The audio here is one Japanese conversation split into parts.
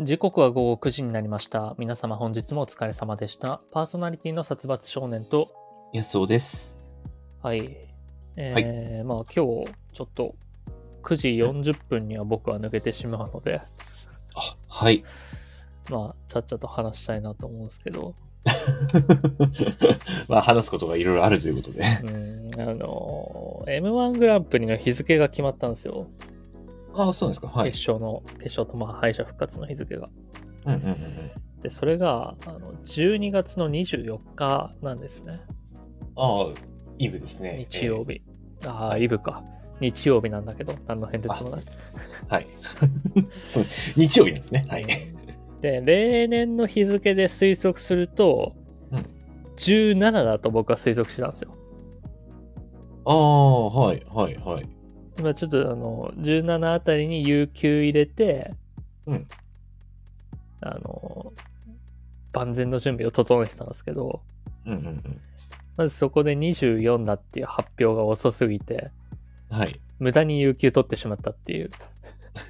時刻は午後9時になりました。皆様本日もお疲れ様でした。パーソナリティの殺伐少年と、いや、そうです。はい。えーまあ今日、ちょっと9時40分には僕は抜けてしまうので、あ、はい。まあ、ちゃっちゃと話したいなと思うんですけど、まあ、話すことがいろいろあるということで。うん、あのー、M1 グランプリの日付が決まったんですよ。あそうですか。はい。決勝の、決勝とまあ敗者復活の日付が。うんうんうんうん。で、それが、あの、12月の24日なんですね。ああ、イブですね。日曜日。ああ、はいイブか。日曜日なんだけど、何の変哲もない。えーはい。そう、日曜日なんですね。はい。で、例年の日付で推測すると、うん17だと僕は推測してたんですよ。ああ、はい、はい、はい。今ちょっとあの、17あたりに有給入れて、うんあの、万全の準備を整えてたんですけど、うんうんうん。まずそこで24だっていう発表が遅すぎて、はい。無駄に有給取ってしまったっていう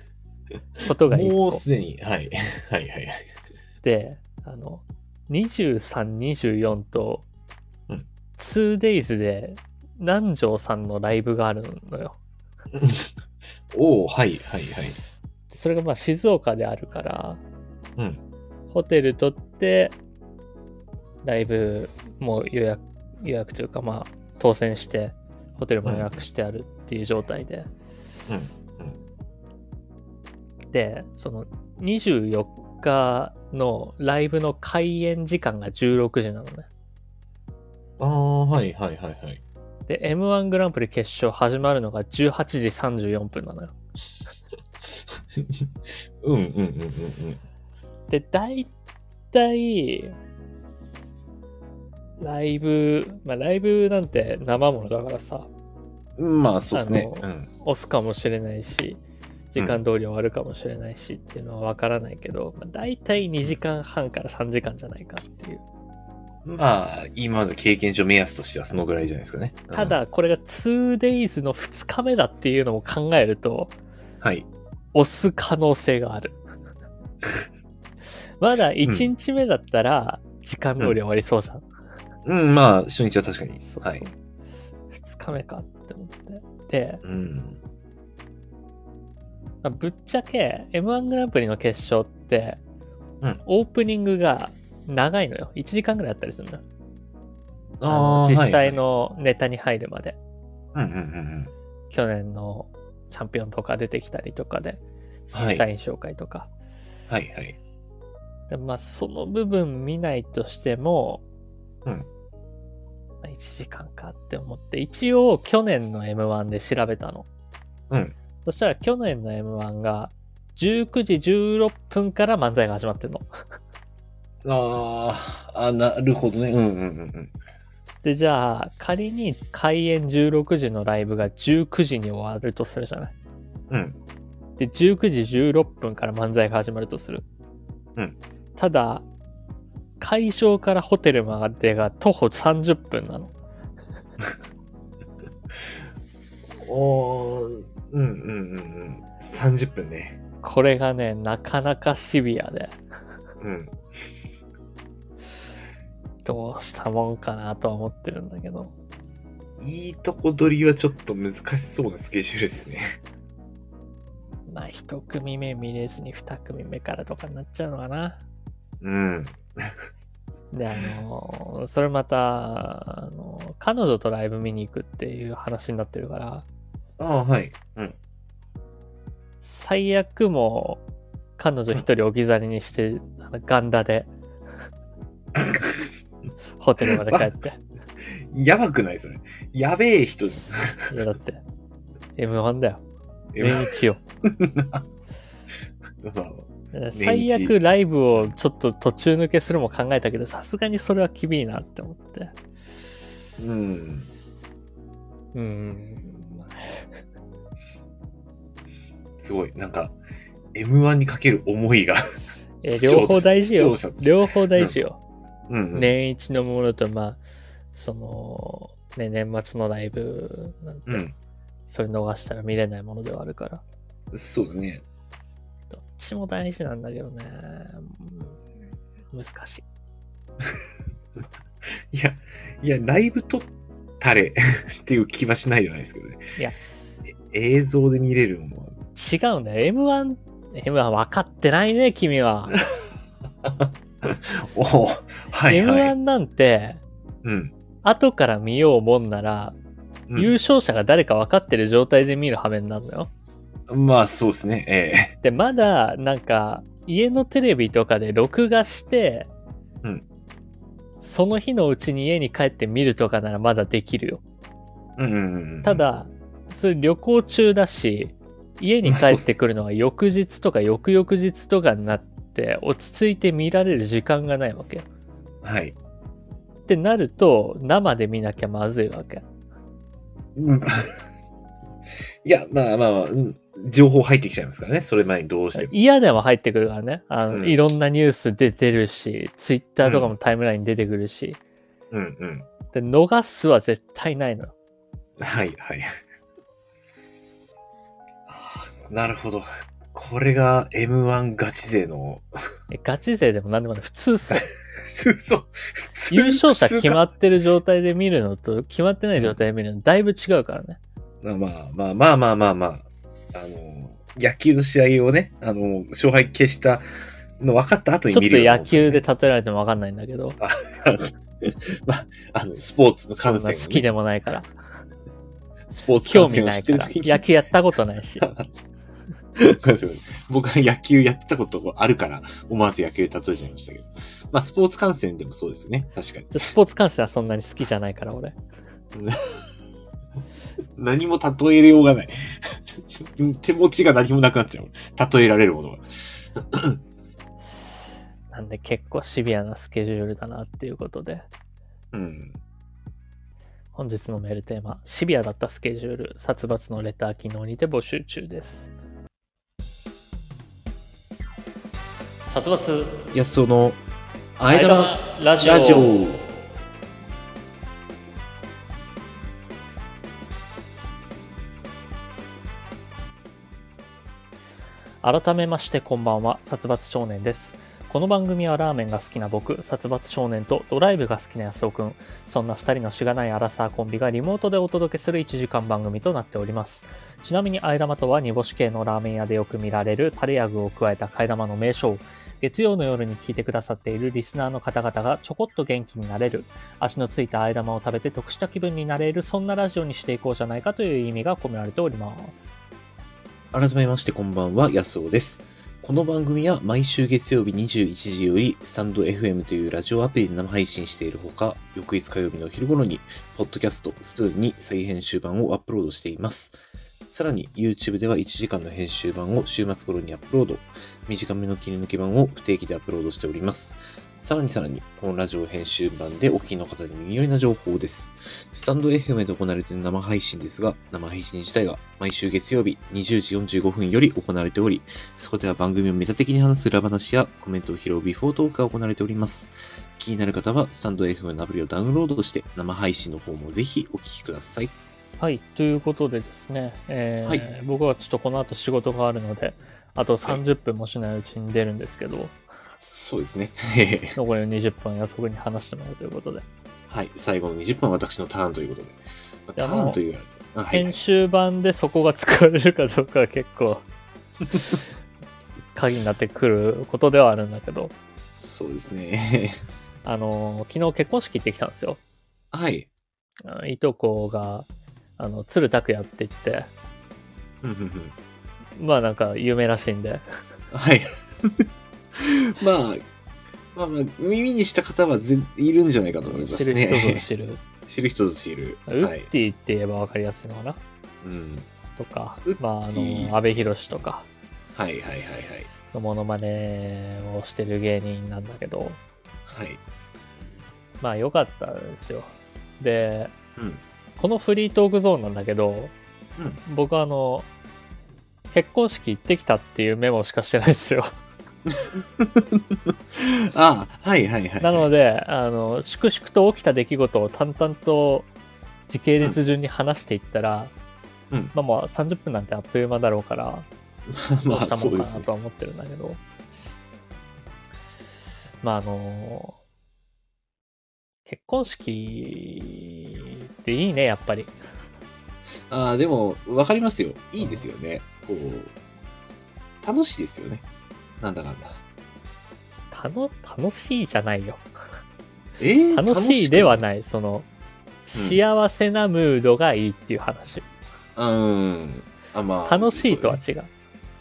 ことがもうすでに、はい。はい、はい、はい。で、あの、23、24とうん 2days で南條さんのライブがあるのよ。おおはい、はい、はい。でそれがまあ静岡であるから、うん。ホテル取って、ライブも予約、予約というかまあ当選して、ホテルも予約してあるっていう状態で。で、その24日のライブの開演時間が16時なのね。ああ、はい、はい、はい、はい。で、M1 グランプリ決勝始まるのが18時34分なのよ。うん、うん、うん、うん、うん。で、大体、ライブ、まあライブなんて生ものだからさ、うんまあ、そうですね。あうん。押すかもしれないし、時間通り終わるかもしれないしっていうのはわからないけど、まあ、大体2時間半から3時間じゃないかっていう。まあ、今の経験上目安としてはそのぐらいじゃないですかね。うんた、だ、これが 2days の2日目だっていうのも考えると、はい。押す可能性がある。まだ1日目だったら、時間通り終わりそうじゃん。うん、まあ、初日は確かに。そうそう。はい。2日目かって思って。で、うん。まあぶっちゃけ M1 グランプリの決勝って、うんオープニングが長いのよ。1時間ぐらいあったりするのよ。あああ、の実際はいのネタに入るまで。はい。うんうんうん去年のチャンピオンとか出てきたりとかで、はい審査員紹介とか。うん。はいはい。でまあ、その部分見ないとしても、うんまあ、1時間かって思って、一応去年の M1 で調べたの。うん。そしたら去年の M1 が19時16分から漫才が始まってんの。あーあ、なるほどね。うんうんうんうん。で、じゃあ仮に開演16時のライブが19時に終わるとするじゃない。うん。で、19時16分から漫才が始まるとする。うん。ただ、会場からホテルまでが徒歩30分なの。おー、うんうんうんうん。30分ね。これがね、なかなかシビアで、うん。どうしたもんかなとは思ってるんだけど。いいとこ取りはちょっと難しそうなスケジュールですね。まあ、一組目見れずに二組目からとかになっちゃうのかな。うん。で、あのそれまた、あの彼女とライブ見に行くっていう話になってるから、ああ、はい。うん。最悪もう彼女一人置き去りにして、あのガンダで ホテルまで帰って。やばくないそれ。やべえ人じいやだって、M1 だよ。ゃん。年一よ。まあ最悪ライブをちょっと途中抜けするも考えたけど、さすがにそれは厳いなって思って。うん。うーん。すごい。なんか、M1 にかける思いが。え両方大事よ両方大事よ。うん、うん。年一のものと、まあ、その、ね、年末のライブなんて、うん。それ逃したら見れないものではあるから。そうだね。ちも大事なんだけどね。うん難しい。いや、いや、ライブ撮ったれ っていう気はしないじゃないですけどね。いやえ、映像で見れるのは、違うんだよ。M1、M1 分かってないね、君は。おおはいはい。M1 なんて、うん。後から見ようもんなら、うん優勝者が誰か分かってる状態で見る羽目になるのよ。まあ、そうですね。えで、まだ、なんか、家のテレビとかで録画して、うんその日のうちに家に帰って見るとかならまだできるよ。えうんうんうん。た、だ、それ旅行中だし、家に帰ってくるのは翌日とか翌々日とかになって、落ち着いて見られる時間がないわけよ。はい。ってなると、生で見なきゃまずいわけ。うん いや、まあまあまあ、うん情報入ってきちゃいますからね。それ前にどうしても。嫌でも入ってくるからね。あの、うんいろんなニュース出てるし、ツイッターとかもタイムラインに出てくるし、うんうん。で、逃すは絶対ないのよ。はいはい。なるほど。これが M1 ガチ勢の、えガチ勢でも何でもない。普通さ、普通そう。普通優勝者決まっってる状態で見るのと、決まってない状態で見るの、だいぶ違うからね。まあまあまあまあまあまあまあ、あの、野球の試合をね、あの、勝敗消したの分かった後にちょっと野球で例えられてもわかんないんだけど、ですよねまあ、あの、スポーツの観戦をね、な好きでもないから。スポーツ興味ないから野球やったことないし。僕は野球やってたことあるから、思わず野球で例えちゃいましたけど。まあ、スポーツ観戦でもそうですよね。確かに。スポーツ観戦はそんなに好きじゃないから、俺。何も例えようがない。手持ちが何もなくなっちゃう。例えられるものが。なんで結構シビアなスケジュールだなっていうことで、うん。本日のメールテーマ、シビアだったスケジュール、殺伐のレター機能にて募集中です。殺伐。いや、その、あえ玉ラジオ。ラジオ。改めましてこんばんは。殺伐少年ですこの番組はラーメンが好きな僕殺伐少年とドライブが好きな安尾くん。そんな二人のしがないアラサーコンビがリモートでお届けする1時間番組となっております。ちなみにあえ玉とは煮干し系のラーメン屋でよく見られるタレや具を加えた替え玉の名称。月曜の夜に聞いてくださっているリスナーの方々がちょこっと元気になれる。足のついたあえ玉を食べて得した気分になれる。そんなラジオにしていこうじゃないかという意味が込められております。改めましてこんばんは、安尾です。この番組は毎週月曜日21時より、スタンド FM というラジオアプリで生配信しているほか、翌日火曜日の昼頃に、ポッドキャスト、スプーンに再編集版をアップロードしています。さらに、YouTube では1時間の編集版を週末頃にアップロード、短めの切り抜き版を不定期でアップロードしております。さらにさらに、このラジオ編集版でお聞きの方に耳寄りな情報です。スタンド FM で行われている生配信ですが、生配信自体は毎週月曜日20時45分より行われており、そこでは番組をメタ的に話す裏話やコメントを拾うビフォートークが行われております。気になる方は、スタンド FM のアプリをダウンロードして、生配信の方もぜひお聞きください。はい、ということでですね、えーはい僕はちょっとこの後仕事があるので、あと30分もしないうちに出るんですけど、そうですね。残りの20分安くに話してもらうということで、はい。最後の20分は私のターンということで。まあターンというはい編集版でそこが使われるかどうかは結構 鍵になってくることではあるんだけど、そうですね。あのー昨日結婚式行ってきたんですよ。はい。あいとこが、あの、鶴拓也って言って、うんうんうんまあなんか有名らしいんで、はい。まあ、まあまあ、耳にした方はぜいるんじゃないかと思います知る人ぞね。知る。知る人ぞ知る。ウはい。ッディって言えば分かりやすいのかな？うん。とかまああの、阿部寛とかはいはいはいはい。のモノマネをしてる芸人なんだけど、はい。まあ良かったですよ。で、うん。このフリートークゾーンなんだけど、うん。僕あの、結婚式行ってきたっていうメモしかしてないですよ。あ あ、はいはいはい。なので、あの、粛々と起きた出来事を淡々と時系列順に話していったら、うんまあまあ30分なんてあっという間だろうから、どうしたまあ、そうもんかなと。は思ってるんだけど。まああの結婚式っていいね、やっぱり。ああ、でも、わかりますよ。いいですよね。こう、楽しいですよね。なんだかんだ。たの楽しいじゃないよ。えー、楽しいでは。ない。その、幸せなムードがいいっていう話。うん。あ、まあ。楽しいとは違う。ね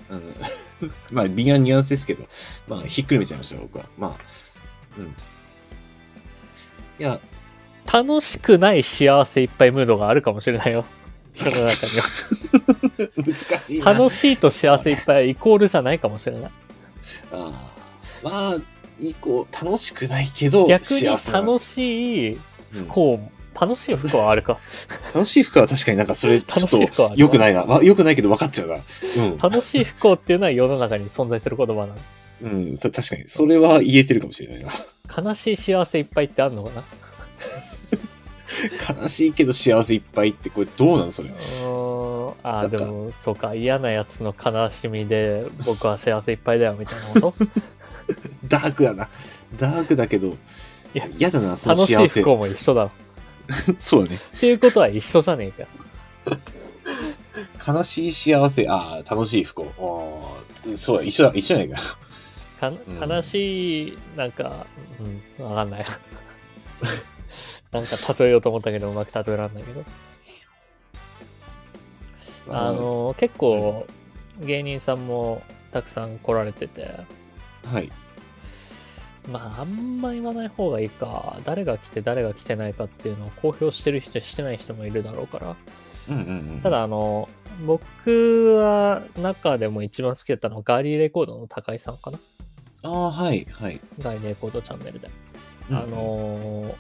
うん。まあ、微妙なニュアンスですけど、まあ、ひっくるめちゃいました、僕は。まあ、うん。いや、楽しくない幸せいっぱいムードがあるかもしれないよ。世の中には。難しいな。楽しいと幸せいっぱいイコールじゃないかもしれない。ああまあ、以降、楽しくないけど、逆に楽しいうん不幸、楽しい不幸はあるか。楽しい服は確かになんかそれ、ちょっと良くないな。わ良くないけど分かっちゃうな。うん。楽しい不幸っていうのは世の中に存在する言葉なの。うん、そ確かに。それは言えてるかもしれないな。悲しい幸せいっぱいってあるのかな悲しいけど幸せいっぱいって、これどうなんそれ。ああ、でも、そうか。嫌なやつの悲しみで、僕は幸せいっぱいだよ、みたいなこと？ダークだな。ダークだけど、いや嫌だな、その楽しい幸せ不。幸も一緒だろ。そうだね。っていうことは一緒じゃねえか。悲しい幸せ、ああ、楽しい不幸。そうだ、一緒だ、一緒じゃないか。かうん悲しい、なんか、うん、わかんない。なんか例えようと思ったけど、うまく例えらんないけど。あの、結構、芸人さんもたくさん来られてて、はい。まあ、あんま言わない方がいいか、誰が来て誰が来てないかっていうのを公表してる人、してない人もいるだろうから。うんうんうん。ただ、あの、僕は中でも一番好きだったのはガーリーレコードの高井さんかなああ、はい、はい。ガーリーレコードチャンネルで。うんあ、のー、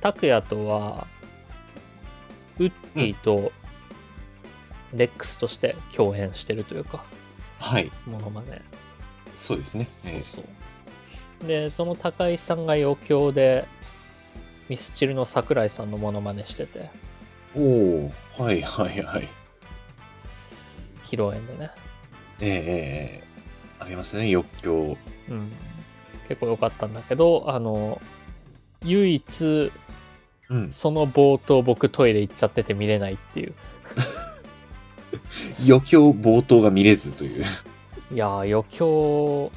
拓也とは、ウッディとレックスとして共演してるというか、はい。ものまね。そうですね。えそうそう。で、その高井さんが余興で、ミスチルの桜井さんのモノマネしてて、ーおおはい、はい、はい。披露宴でね。ええええありますね、欲求。うん。結構良かったんだけど、あの、唯一、うん。その冒頭僕トイレ行っちゃってて見れないっていう。余興冒頭が見れずという。いやー、余興、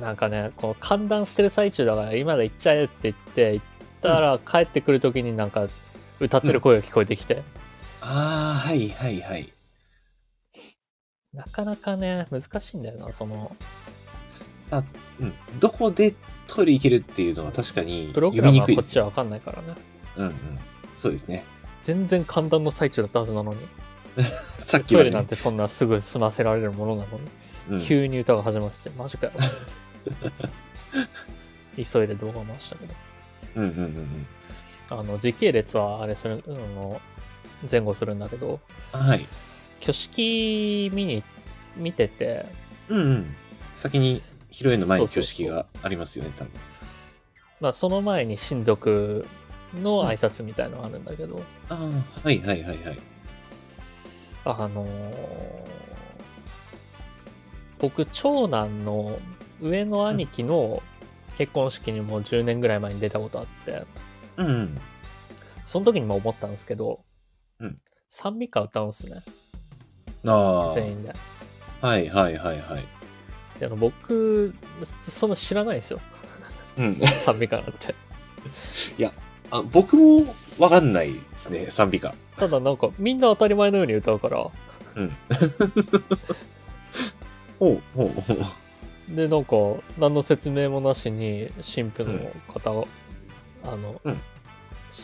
なんかね、この寒暖してる最中だから、今だ行っちゃえって言って、行ったら帰ってくる時になんか、歌ってる声が聞こえてきて、ああ、はい、はい、はい。なかなかね、難しいんだよな、その、うん。どこでトイレ行けるっていうのは確かにプログ読みにラムはこっくいですよ。ちはわかんないからね。うんうん。そうですね。全然寒暖の最中だったはずなのに、さっきね、トイレなんてそんなすぐ済ませられるものなのに、うん急に歌が始まってて、マジかよ。急いで動画回したけど。うんうんうんあの、時系列はあれする、あの、前後するんだけど、うん。はい。挙式見に、見てて、うんうん。先に披露宴の前にそうそうそう挙式がありますよね、多分。まあその前に親族の挨拶みたいのがあるんだけど、ああ、はいはいはいはい。あのー僕、長男の上の兄貴の結婚式にも10年ぐらい前に出たことあって、うんうん。その時にも思ったんですけど、うん賛美歌歌うんすね、あ全員で。あ。はいはいはいはい。であの僕、そそんな知らないんですよ、うん。賛美歌なんて。あ僕もわかんないですね、賛美歌。ただなんかみんな当たり前のように歌うから、うん。ほうほうほう。で、なんか、何の説明もなしに、神父の方が、あの、うん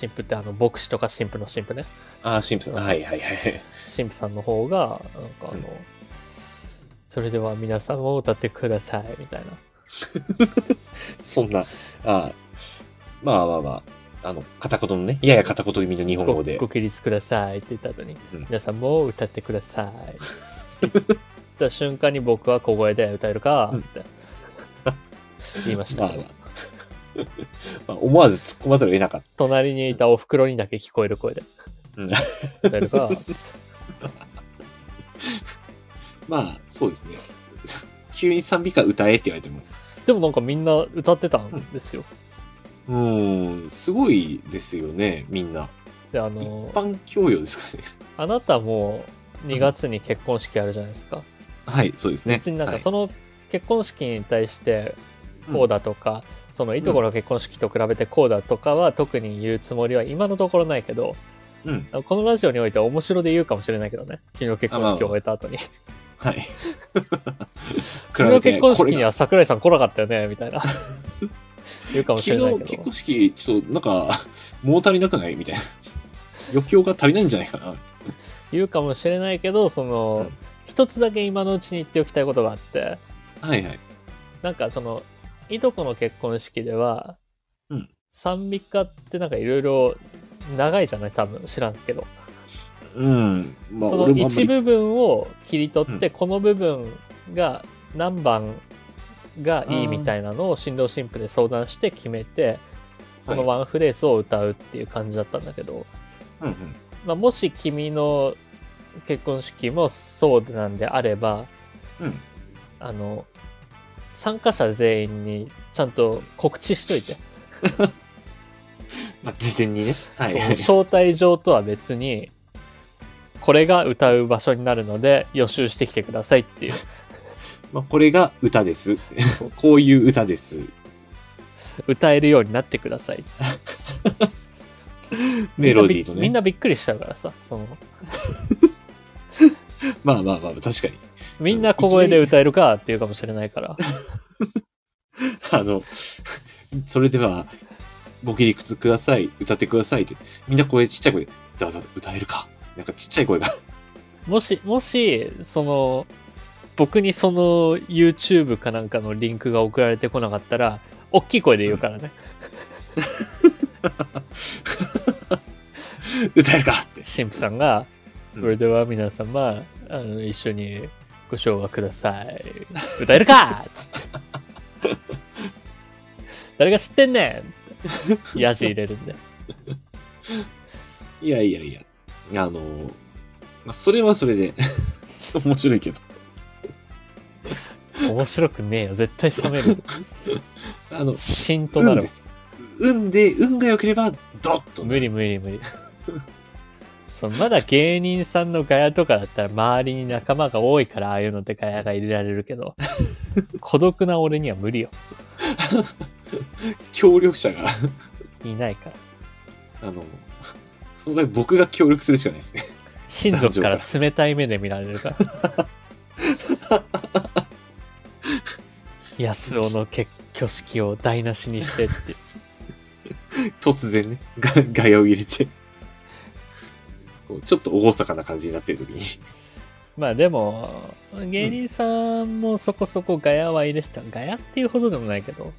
神父ってあの、牧師とか神父の神父ね。ああ、シンプソン。はいはいはい。神父さんの方が、なんかあの、うんそれでは皆さんも歌ってください、みたいな。そんな、ああ、まあまあまあ、あの、片言のね、やや片言気味の日本ご語で。ご起立くださいって言った後に、うん皆さんも歌ってください。っ て言った瞬間に僕は小声で歌えるかうんって言いましたまあまあ。まあ、思わず突っ込まざるを得なかっ隣にいたお袋にだけ聞こえる声でうん歌えるか。まあ、そうですね。急に賛美歌歌えって言われても。でもなんかみんな歌ってたんですよ。うーん、すごいですよね、みんな。で、あ一の、般教養ですかね。あなたも2月に結婚式あるじゃないですか。はい、そうですね。別になんはいかその結婚式に対してこうだとか、そのいとこの結婚式と比べてこうだとかは特に言うつもりは今のところないけど、うん。このラジオにおいては面白で言うかもしれないけどね。昨日結婚式を終えた後に。はい。昨日結婚式にはは桜井さん来なかったよね、みたいな。言うかもしれないけど結婚。式、ちょっとなんか、物足りなくない？みたいな。余興が足りないんじゃないかな。言うかもしれないけど、その、うん一つだけ今のうちに言っておきたいことがあって、はいはい。なんかその、いとこの結婚式では、うん賛美歌ってなんかいろいろ長いじゃない？多分知らんけど。うん。まあ、その。一部分を切り取って、うこの部分が何番がいいみたいなのを新郎新婦で相談して決めて、そのワンフレーズを歌うっていう感じだったんだけど、うんうん。まあ、もし君の結婚式もそうなんであれば、うん。あの、参加者全員にちゃんと告知しといて、まあ、事前にね。はい。招待状とは別に、これが歌う場所になるので予習してきてくださいっていう。まあ、これが歌です。こういう歌です。歌えるようになってください。メロディーとみんなびみんね。なびっくりしちゃうからさ、その、まあまあまあ、確かに。みんな小声で歌えるかっていうかもしれないから。あの、それでは、ご起立ください。歌ってくださいって。みんな声ちっちゃい声で、ざわざわ歌えるか。なんかちっちゃい声が。もし、もし、その、僕にその YouTube かなんかのリンクが送られてこなかったら、大きい声で言うからね。歌えるかって。神父さんが、うんそれでは皆様、あの、一緒にご唱和ください。歌えるかつって。誰が知ってんねんヤジ入れるんで。いやいやいや。あの、まあ、それはそれで、面白いけど。面白くねえよ。絶対冷める。あの、シンとなる運で。す。運で、運が良ければ、ドッと。無理無理無理。そうまだ芸人さんのガヤとかだったら周りに仲間が多いからああいうのでガヤが入れられるけど 孤独な俺には無理よ協力者が、いないからあの、その場合僕が協力するしかないですね。親族から冷たい目で見られるから 安尾の結挙式を台無しにしてって。突然ね、ガガヤを入れて。こうちょっと厳かな感じになってる時に。まあでも芸人さんもそこそこガヤは入れてた。ガヤっていうほどでもないけど。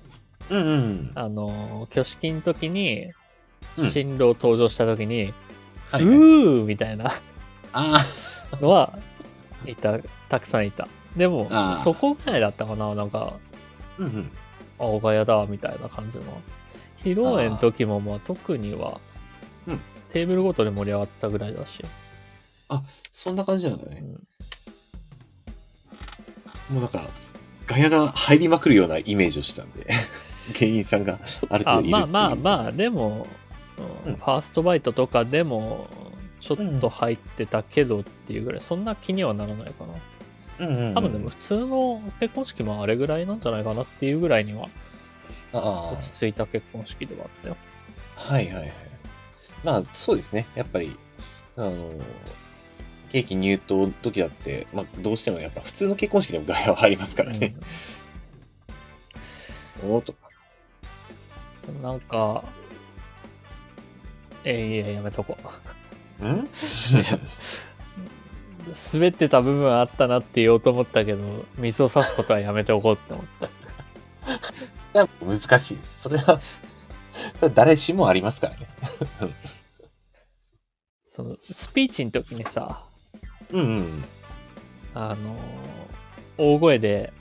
うんうん。あの挙式の時にうん。新郎登場した時に、はいうはい、ーみたいな。あのはいた、たくさんいた。でもあ、ーそこぐらいだったかななんか、あ。うんうん。あ、おがやだ、みたいな感じの。披露宴の時も、まあ、特には、うんテーブルごとで盛り上がったぐらいだし。そんな感じなんだね。うんもうなんか、ガヤが入りまくるようなイメージをしたんで、芸人さんがある程あ、度いるっていう。まあまあまあ、でも、うんうんファーストバイトとかでも、ちょっと入ってたけどっていうぐらい、そんな気にはならないかな。うんうんうん。多分でも普通の結婚式もあれぐらいなんじゃないかなっていうぐらいにはあ落ち着いた結婚式ではあったよ。あ、はいはいはい。まあ、そうですね。やっぱり、あの、ケーキ入刀の時だって、まあ、どうしてもやっぱ普通の結婚式でもガヤは入りますからね。おーとか。うんなんか、えいややめとこう。ん 滑ってた部分あったなって言おうと思ったけど、水を差すことはやめておこうって思った。いや難しい。それは、それは誰しもありますからね。その、スピーチの時にさ、うんうん。あの、大声で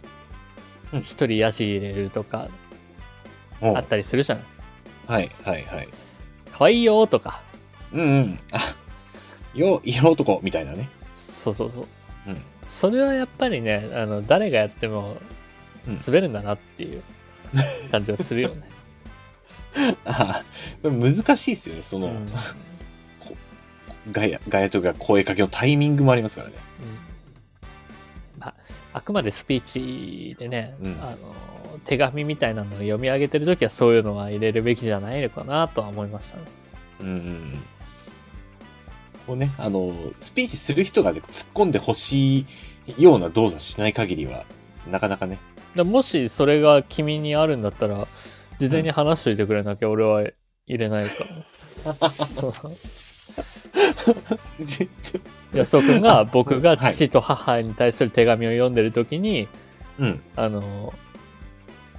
うん一人ヤジ入れるとかあったりするじゃん。はいはいはい。可愛いよとか。うんうん。あ、よ、色男みたいなね。そうそうそう。うんそれはやっぱりね、あの、誰がやってもうん滑るんだなっていう感じがするよね。ああ、難しいですよね。その、うんガヤ、ガヤとか声かけのタイミングもありますからね。うんまあ、あくまでスピーチでね、うんあの手紙みたいなのを読み上げてるときはそういうのは入れるべきじゃないのかなとは思いましたね。うんうんうん。こうね、あの、スピーチする人がね、突っ込んでほしいような動作しない限りは、なかなかね。だもしそれが君にあるんだったら、事前に話しといてくれなきゃ俺は入れないから。そう。安尾くんが僕が父と母に対する手紙を読んでるときに、うん。あの、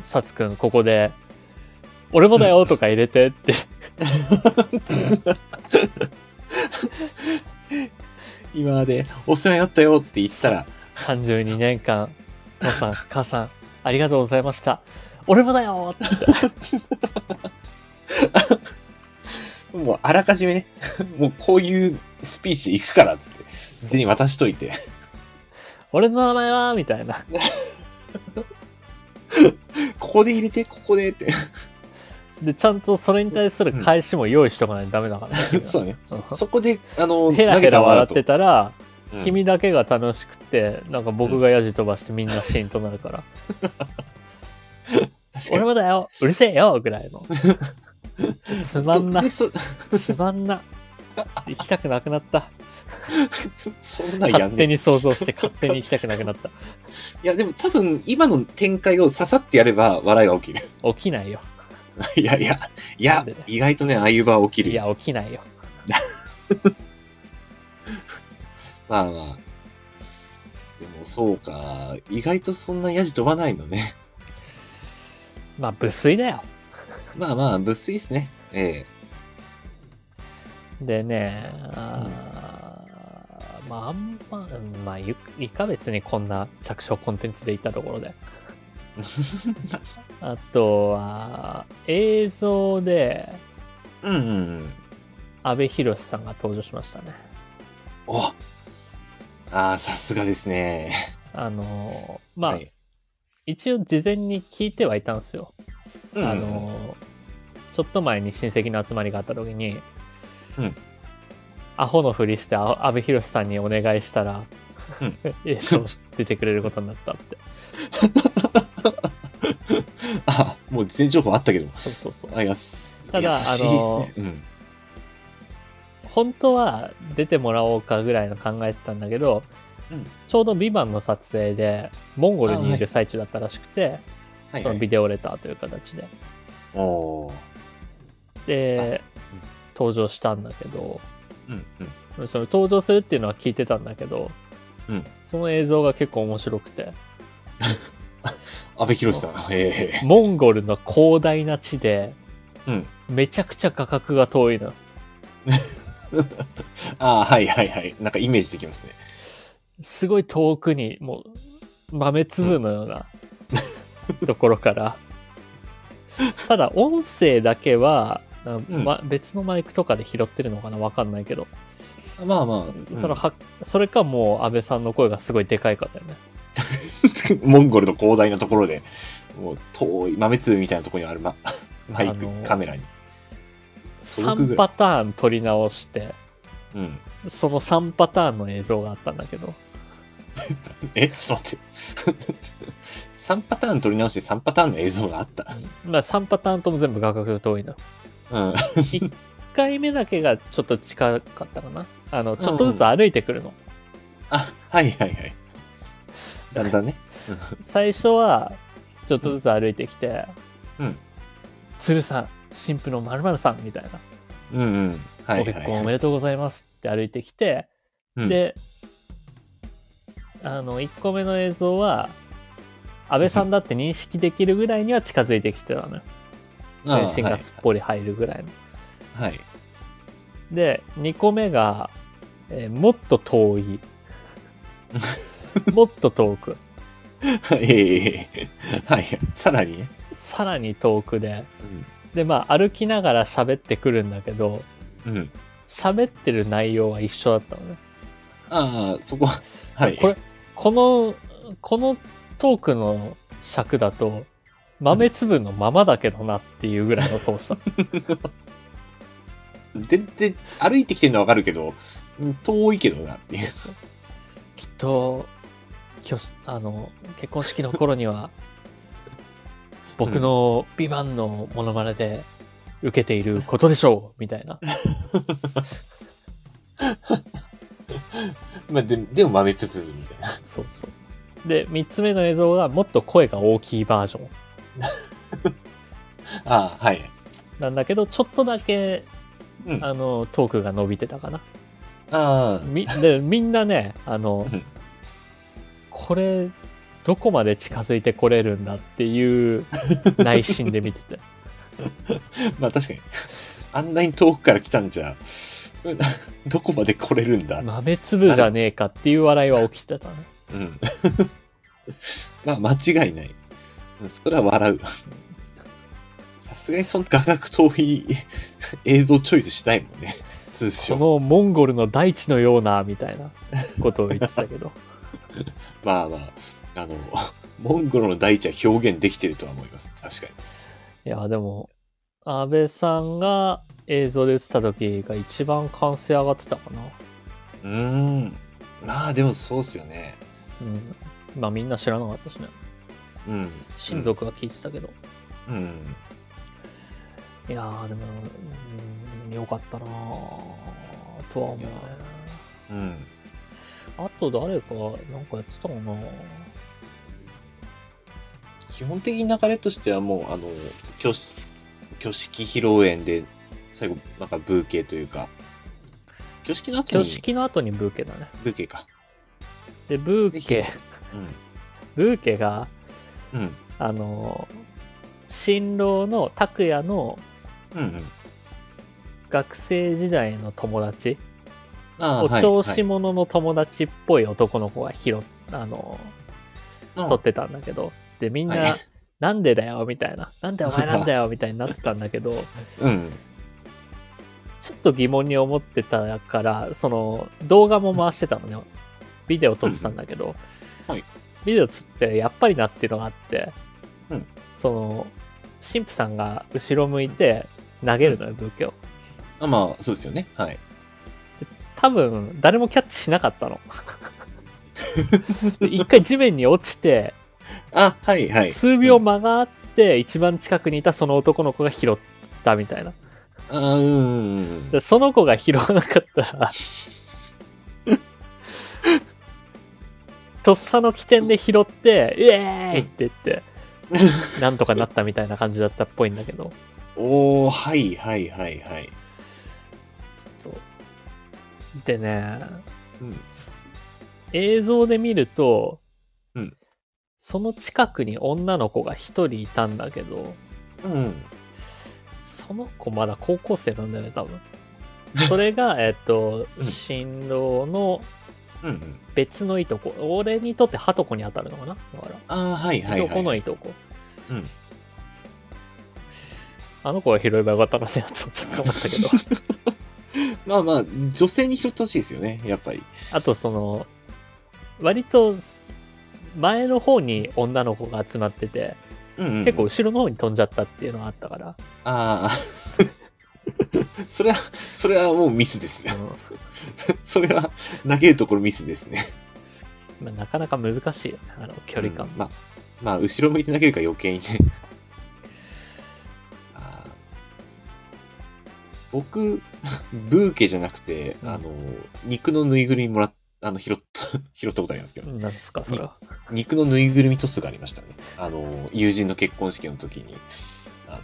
さつくんここで、俺もだよとか入れてって、今までお世話になったよって言ったら、32年間、父さん、母さん、ありがとうございました。俺もだよって。もうあらかじめね、もうこういうスピーチで行くからっつって、事前に渡しといて。俺の名前はみたいな。ここで入れて、ここでって。で、ちゃんとそれに対する返しも用意しとかないとダメだから、ね。そうね。そそこで、あの、ヘラヘラ笑ってたら、うん君だけが楽しくて、なんか僕がヤジ飛ばしてみんなシーンとなるから。俺もだようるせえよぐらいの。つまんなつまんな。行きたくなくなった。そんなんやんね勝手に想像して勝手に行きたくなくなった。いや、でも多分、今の展開をささってやれば笑いが起きる。起きないよ。いやいや、いやなんでだよ、意外とね、ああいう場は起きるよ。いや、起きないよ。まあまあ。でもそうか、意外とそんなヤジ飛ばないのね。まあ、無粋だよ。まあまあ、物粋ですね。ええでね、あーまあ、あんま、まあ、いいか別にこんな着想コンテンツで言ったところで。あとは、映像で、うんうんうん。阿部寛さんが登場しましたね。おああ、さすがですね。あの、まあ、はい一応事前に聞いてはいたんですよ。うんあの、ちょっと前に親戚の集まりがあった時に、うんアホのふりしてあ阿部寛さんにお願いしたら、うん 映像出てくれることになったって。あ、もう事前情報あったけど。そうそうそう。あ、いや、すただ優しいですね。うん。本当は出てもらおうかぐらいの考えてたんだけど、うんちょうど「ビバンの撮影でモンゴルにいる最中だったらしくて、はい、そのはい。ビデオレターという形で。おーでうん、登場したんだけど、うんうん。その登場するっていうのは聞いてたんだけど、うんその映像が結構面白くて、安倍博さん。ええモンゴルの広大な地で、うんめちゃくちゃ画角が遠いの。ああ、はいはいはい。なんかイメージできますね。すごい遠くに、もう、豆粒のようなところから。ただ、音声だけは、なうんま、別のマイクとかで拾ってるのかな？わかんないけど。まあまあ。うんただは、それかもう安倍さんの声がすごいでかいかだよね。モンゴルの広大なところで、もう遠い豆粒みたいなところにあるママイク、あのーカメラに。届くぐ3らいパターン撮り直して、うん。その3パターンの映像があったんだけど、え、ちょっと待って。3パターン撮り直して3パターンの映像があった。まあ3パターンとも全部画角が遠いの。うん。1回目だけがちょっと近かったかな。あの、ちょっとずつ歩いてくるの。あ、はいはいはい。だんだんね。最初は、ちょっとずつ歩いてきて、うん。鶴さん、新婦の〇〇さんみたいな。うんうん。はいご結婚おはい。めでとうございますって歩いてきて、うん、で、あの、1個目の映像は、安倍さんだって認識できるぐらいには近づいてきてたのよ。全身がすっぽり入るぐらいの。はい。はい。で、2個目が、えーもっと遠い。もっと遠く。ええはい。さらにね。さらに遠くで。で、まあ、歩きながら喋ってくるんだけど、うん。うん。喋ってる内容は一緒だったのね。ああ、そこは、はい。これ、この、このトークの尺だと、豆粒のままだけどなっていうぐらいの遠さ。全然、歩いてきてるのはわかるけど、うん遠いけどなっていう。きっと、あの、結婚式の頃には、僕のビバンのモノマネで受けていることでしょうみたいな。まあ、ででも豆プズルみたいな。そうそう。で、三つ目の映像がもっと声が大きいバージョン。ああ、はい。なんだけど、ちょっとだけ、うんあの、トークが伸びてたかな。ああ、み、で、みんなね、あのうん、これ、どこまで近づいてこれるんだっていう内心で見てて。まあ確かに。あんなに遠くから来たんじゃ、う んどこまで来れるんだ。豆粒じゃねえかっていう笑いは起きてたね。うん。まあ間違いない。うんそれは笑う。さすがにそんな画角遠い映像チョイスしたいもんね。通こ称。のモンゴルの大地のような、みたいなことを言ってたけど。まあまあ、あの、モンゴルの大地は表現できてるとは思います。確かいや、でも、安倍さんが映像で映った時が一番歓声上がってたかな。に。うーん。まあでもそうっすよね。うん。まあみんな知らなかったしね。うん。親族が聞いてたけど。うん。いやー、でも、うん、よかったなーとは思うね。うん。あと誰か、なんかやってたかな基本的に流れとしてはもう、あの、挙式、挙式披露宴で、最後、なんかブーケというか、挙式の後に挙式の後にブーケだね。ブーケか。で、ブーケ、ブーケが、うん。うん。あのー、新郎の拓也のうんうん。学生時代の友達、お調子はい者の友達っぽい男の子が拾っ、あの撮ってたんだけど、で、みんな、はいなんでだよみたいな。なんでお前なんだよみたいになってたんだけど、うん。ちょっと疑問に思ってたから、その動画も回してたのね。ビデオ撮ってたんだけど、はいビデオ撮ってやっぱりなっていうのがあって、うんその、神父さんが後ろ向いて投げるのよ、武器を。あまあ、そうですよね。はい。多分、誰もキャッチしなかったの。で一回地面に落ちて、あ、はいはい。数秒間があって、一番近くにいたその男の子が拾ったみたいな。あーうんうんうん。でその子が拾わなかったら、とっさの起点で拾って、イエーイって言って、なんとかなったみたいな感じだったっぽいんだけど、おー、はいはいはいはい。でね、うん。す映像で見ると、うんその近くに女の子が一人いたんだけど、うん。その子まだ高校生なんだよね、多分。それが、えっと、うん新郎のうんうん。別のいとこ。俺にとってハトコに当たるのかなだから。あー、はいはいはい。このいとこ。うん。あの子は拾えばよかったのね、とちょっと思ったけど。まあまあ、女性に拾ってほしいですよね、やっぱり。あとその、割と前の方に女の子が集まってて、うん、うん。結構。後ろの方に飛んじゃったっていうのがあったから、ああ。それは、それはもうミスですよ。それは投げるところミスですね。うんまあ、なかなか難しいよね、あの距離感。うんまあ、まあ、後ろ向いて投げるから余計にね。僕、ブーケじゃなくて、うんあの、肉のぬいぐるみもらっあの、拾った、拾ったことありますけど、なんですか、それは。肉のぬいぐるみトスがありましたね。あの、友人の結婚式の時に、あの、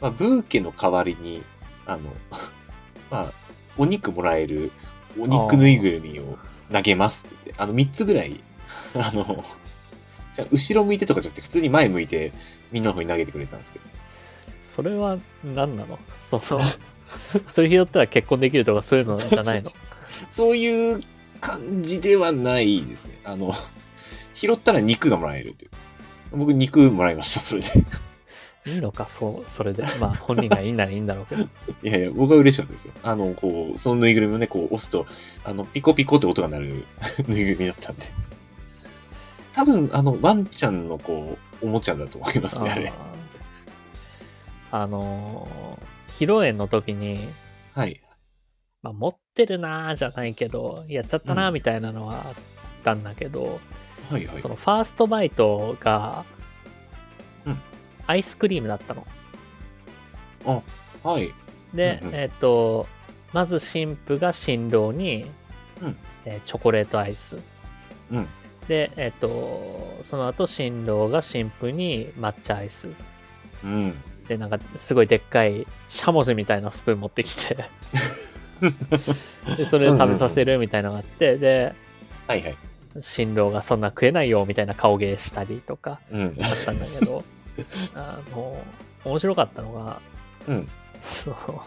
まあ、ブーケの代わりに、あの、まあ、お肉もらえるお肉ぬいぐるみを投げますって言って、あの、3つぐらい、あの、じゃあ後ろ向いてとかじゃなくて、普通に前向いて、みんなの方に投げてくれたんですけど。それは何なの？その、それ拾ったら結婚できるとかそういうのじゃないの？そういう感じではないですね。あの、拾ったら肉がもらえるという。僕、肉もらいました、それで。いいのか、そう、それで。まあ、本人がいいならいいんだろうけど。いやいや、僕は嬉しかったですよ。あの、こう、そのぬいぐるみをね、こう押すと、あの、ピコピコって音が鳴るぬいぐるみだったんで。多分、あの、ワンちゃんのこう、おもちゃだと思いますね、あれ。あーあのー披露宴の時に、はい。まあ、持ってるなーじゃないけど、やっちゃったなーみたいなのはあったんだけど、はいはいそ。のファーストバイトが、うんアイスクリームだったの。はい。で、うんうんえっ、と、まず新婦が新郎に、うんえーチョコレートアイス。うんで、えっ、と、その後新郎が新婦に抹茶アイス。うん。で、なんかすごいでっかいしゃもじみたいなスプーン持ってきて、で、それで食べさせるみたいなのがあって、で、はいはい。新郎がそんな食えないよみたいな顔芸したりとかうん。あったんだけど、あの、面白かったのが、うん。その、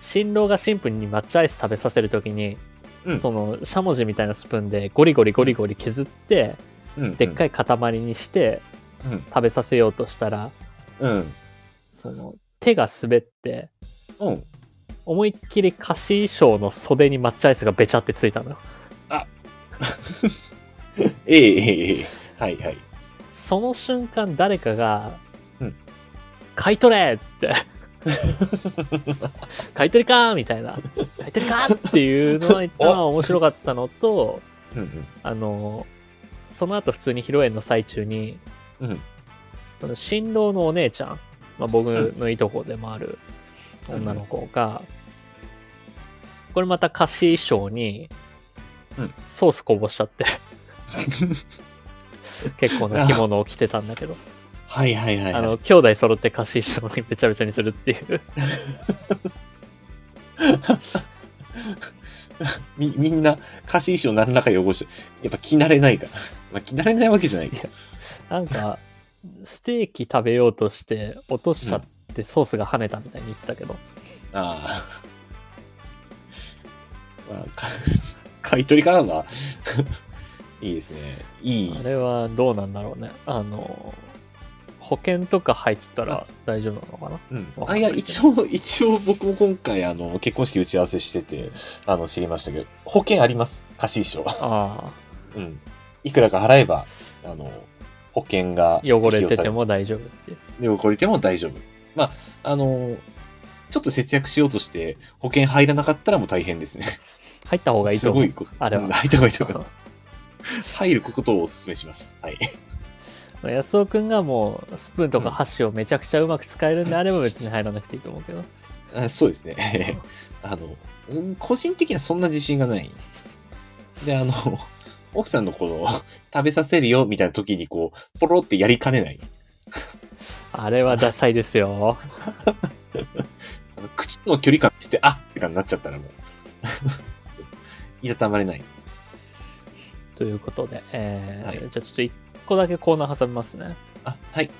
新郎が新婦に抹茶アイス食べさせるときに、うんその、しゃもじみたいなスプーンでゴリゴリゴリゴリ削って、うん。でっかい塊にしてうん。食べさせようとしたら、うん。その、手が滑って、うん。思いっきり菓子衣装の袖に抹茶アイスがべちゃってついたのよ。ええええええはいはい。その瞬間誰かが、うん買い取れって、買い取りかーみたいな、買い取りかーっていうのが一番面白かったのと、うんあの、その後普通に披露宴の最中に、うん。うん。その新郎のお姉ちゃん、まあ、僕のいとこでもある女の子が、これまた菓子衣装にうんソースこぼしちゃって、結構な着物を着てたんだけど、はいはいはいはい。あの、兄弟揃って菓子衣装にべちゃべちゃにするっていう。み、みんな、歌詞衣装何らか汚して、やっぱ着慣れないから。まあ、着慣れないわけじゃないけど。なんか、ステーキ食べようとして落としちゃってソースが跳ねたみたいに言ってたけど、ああ。まあ、か 買い取りからは、いいですね。いいあ。れはどうなんだろうね。あの、保険とか入ってたら大丈夫なのかな？うんわ。かあ、いや、んないけど一応、一応僕も今回、あの、結婚式打ち合わせしてて、あの、知りましたけど、保険あります。貸し衣装。ああ、うん。いくらか払えば、あの、保険が汚れてても大丈夫っていう。で、汚れても大丈夫。まあ、あの、ちょっと節約しようとして、保険入らなかったらもう大変ですね。入った方がいいと思う。すごいこ。あれはうん入った方がいいと思います。入ることをお勧めします。はい。まあ安尾くんがもうスプーンとか箸をめちゃくちゃうまく使えるんであれば 別に入らなくていいと思うけど。あそうですね。あの、うん個人的にはそんな自信がない。で、あの、奥さんのこの、食べさせるよみたいな時にこう、ポロってやりかねない。あれはダサいですよ。あの口との距離感して、あって感じになっちゃったらもう、いたたまれない。ということで、えーはいじゃあちょっと一個だけコーナー挟みますね。あ、はい。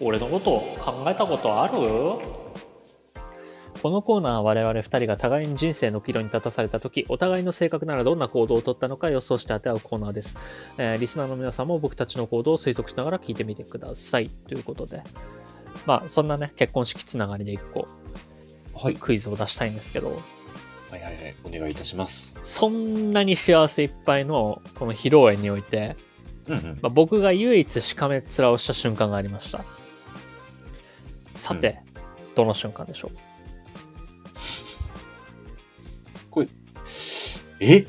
俺のこと考えたことある？このコーナーは我々二人が互いに人生の岐路に立たされた時、お互いの性格ならどんな行動をとったのか予想して当て合うコーナーです。えーリスナーの皆さんも僕たちの行動を推測しながら聞いてみてください。ということで。まあ、そんなね、結婚式つながりで一個はい。クイズを出したいんですけど、はいはいはい。お願いいたします。そんなに幸せいっぱいのこの披露宴において、うんうん。まあ、僕が唯一しかめっ面をした瞬間がありました。さて、どの瞬間でしょう？え？こ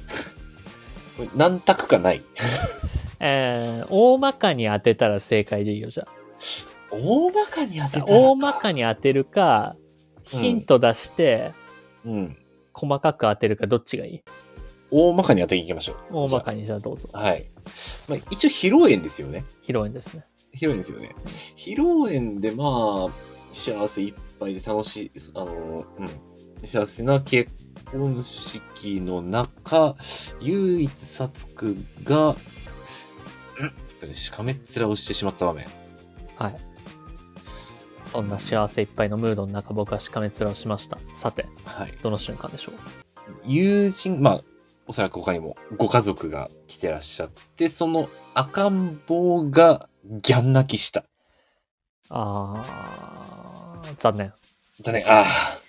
れ何択かない？えー、大まかに当てたら正解でいいよ、じゃ大まかに当てあ。たらか大まかに当てるか、うんヒント出して、うん。細かく当てるか、どっちがいい？大まかに当てに行きましょう。大まかにじゃあどうぞ。はい。まあ、一応、披露宴ですよね。披露宴ですね。披露宴ですよね。披露宴で、まあ、幸せいっぱいで楽しい、あの、うん。幸せな結婚式の中、唯一さつくが、うんしかめっ面をしてしまった場面。はい。そんな幸せいっぱいのムードの中、僕はしかめっ面をしました。さて、はい。どの瞬間でしょう？友人、まあ、おそらく他にもご家族が来てらっしゃって、その赤ん坊がギャン泣きした。あー、残念。だね、あ